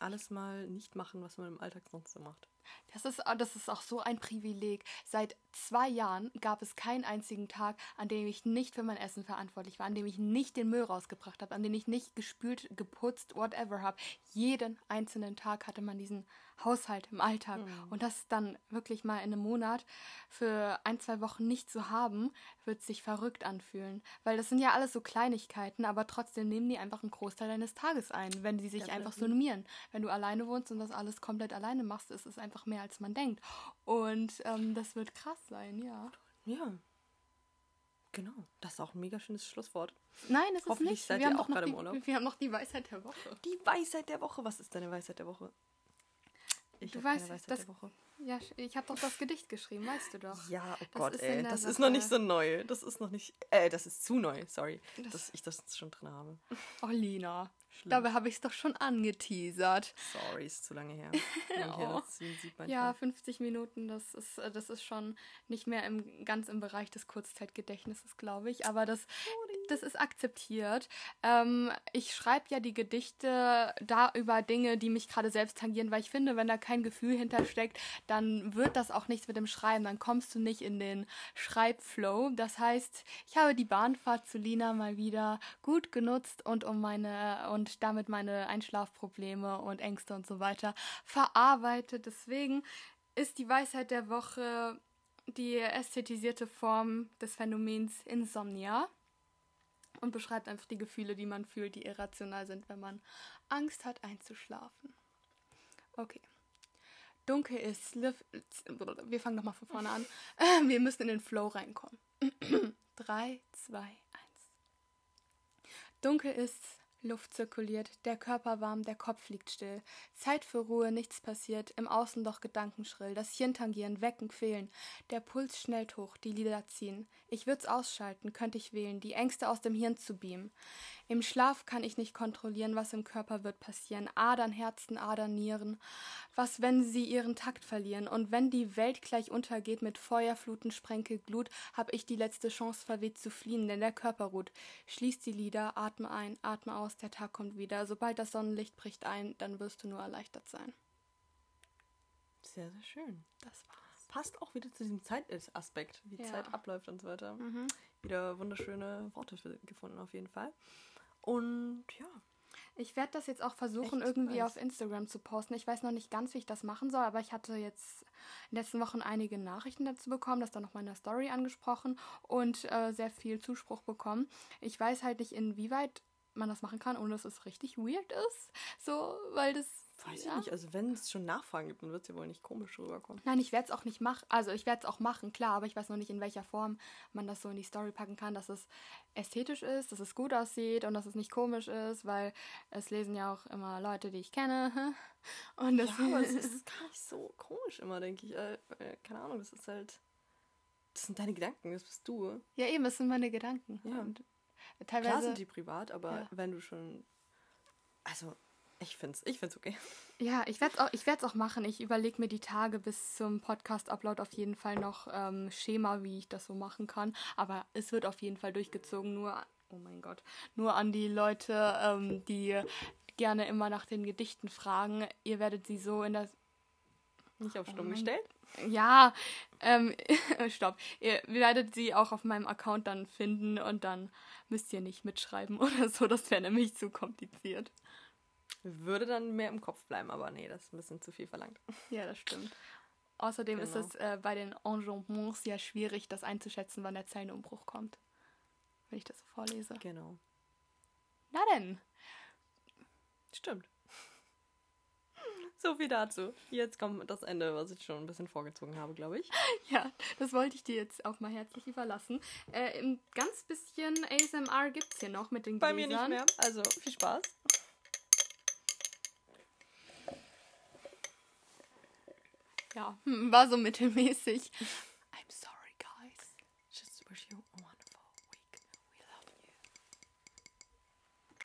Alles mal nicht machen, was man im Alltag sonst so macht. Das ist, ah, das ist auch so ein Privileg. Seit zwei Jahren gab es keinen einzigen Tag, an dem ich nicht für mein Essen verantwortlich war, an dem ich nicht den Müll rausgebracht habe, an dem ich nicht gespült, geputzt, whatever habe. Jeden einzelnen Tag hatte man diesen Haushalt im Alltag. Mhm. Und das dann wirklich mal in einem Monat für ein, zwei Wochen nicht zu haben, wird sich verrückt anfühlen. Weil das sind ja alles so Kleinigkeiten, aber trotzdem nehmen die einfach einen Großteil deines Tages ein, wenn sie sich ja, einfach so normieren. Wenn du alleine wohnst und das alles komplett alleine machst, ist es einfach mehr, als man denkt. Und ähm, das wird krass sein, ja. Ja. Genau. Das ist auch ein mega schönes Schlusswort. Nein, es ist nicht. Seid wir, haben auch gerade im Urlaub. wir haben noch die Weisheit der Woche. Die Weisheit der Woche. Was ist deine Weisheit der Woche? Ich du weißt, das, ja, ich habe doch das Gedicht geschrieben, weißt du doch. Ja, oh das Gott, ey, das Sache. ist noch nicht so neu. Das ist noch nicht, äh, das ist zu neu, sorry, das dass ich das schon drin habe. *laughs* Oh, Lina, Schlimm. dabei habe ich es doch schon angeteasert. Sorry, ist zu lange her. *laughs* oh. ja, 50 Minuten, das ist, äh, das ist schon nicht mehr im, ganz im Bereich des Kurzzeitgedächtnisses, glaube ich, aber das, das ist akzeptiert. Ähm, ich schreibe ja die Gedichte da über Dinge, die mich gerade selbst tangieren, weil ich finde, wenn da kein Gefühl hintersteckt, dann wird das auch nichts mit dem Schreiben. Dann kommst du nicht in den Schreibflow. Das heißt, ich habe die Bahnfahrt zu Lina mal wieder gut genutzt und um meine und damit meine Einschlafprobleme und Ängste und so weiter verarbeitet. Deswegen ist die Weisheit der Woche die ästhetisierte Form des Phänomens Insomnia und beschreibt einfach die Gefühle, die man fühlt, die irrational sind, wenn man Angst hat einzuschlafen. Okay dunkel ist. Wir fangen nochmal von vorne an. *laughs* Wir müssen in den Flow reinkommen. 3, 2, 1. Dunkel ist, Luft zirkuliert, der Körper warm, der Kopf liegt still. Zeit für Ruhe, nichts passiert, im Außen doch Gedanken schrill. Das Hirn tangieren, wecken, quälen. Der Puls schnellt hoch, die Lider ziehen. Ich würd's ausschalten, könnte ich wählen, die Ängste aus dem Hirn zu beamen. Im Schlaf kann ich nicht kontrollieren, was im Körper wird passieren. Adern, Herzen, Adern, Nieren. Was, wenn sie ihren Takt verlieren? Und wenn die Welt gleich untergeht mit Feuerfluten, Sprenkel, Glut, hab ich die letzte Chance verweht zu fliehen, denn der Körper ruht. Schließ die Lider, atme ein, atme aus, der Tag kommt wieder. Sobald das Sonnenlicht bricht ein, dann wirst du nur erleichtert sein. Sehr, sehr schön. Das war's. Passt auch wieder zu diesem Zeitaspekt, wie ja. Zeit abläuft und so weiter. Mhm. Wieder wunderschöne Worte für, gefunden auf jeden Fall. Und ja. Ich werde das jetzt auch versuchen, Echt irgendwie auf Instagram zu posten. Ich weiß noch nicht ganz, wie ich das machen soll, aber ich hatte jetzt in den letzten Wochen einige Nachrichten dazu bekommen, das dann noch mal in der Story angesprochen und äh, sehr viel Zuspruch bekommen. Ich weiß halt nicht, inwieweit man das machen kann, ohne dass es richtig weird ist. So, weil das Weiß ja. ich nicht. Also wenn es schon Nachfragen gibt, dann wird es ja wohl nicht komisch rüberkommen. Nein, ich werde es auch nicht machen. Also ich werde es auch machen, klar, aber ich weiß noch nicht, in welcher Form man das so in die Story packen kann, dass es ästhetisch ist, dass es gut aussieht und dass es nicht komisch ist, weil es lesen ja auch immer Leute, die ich kenne. *laughs* Und das ja, aber es *laughs* ist gar nicht so komisch immer, denke ich. Äh, keine Ahnung, das ist halt. Das sind deine Gedanken, das bist du. Ja, eben, das sind meine Gedanken. Ja. Und teilweise. Klar sind die privat, aber ja. wenn du schon. Also, ich finde es ich find's okay. Ja, ich werde es auch, auch machen. Ich überlege mir die Tage bis zum Podcast-Upload auf jeden Fall noch ähm, Schema, wie ich das so machen kann. Aber es wird auf jeden Fall durchgezogen. Nur, oh mein Gott, nur an die Leute, ähm, die gerne immer nach den Gedichten fragen. Ihr werdet sie so in der. Nicht auf Stumm oh gestellt? Ja, ähm, *laughs* stopp. Ihr werdet sie auch auf meinem Account dann finden und dann müsst ihr nicht mitschreiben *laughs* oder so. Das wäre nämlich zu kompliziert. Würde dann mehr im Kopf bleiben, aber nee, das ist ein bisschen zu viel verlangt. *laughs* Ja, das stimmt. Außerdem genau. ist es äh, bei den Enjambments ja schwierig, das einzuschätzen, wann der Zeilenumbruch kommt. Wenn ich das so vorlese. Genau. Na denn. Stimmt. *laughs* So viel dazu. Jetzt kommt das Ende, was ich schon ein bisschen vorgezogen habe, glaube ich. *laughs* Ja, das wollte ich dir jetzt auch mal herzlich überlassen. Äh, ein ganz bisschen ASMR gibt es hier noch mit den Gläsern. Bei mir nicht mehr. Also viel Spaß. Ja, *laughs* war so mittelmäßig.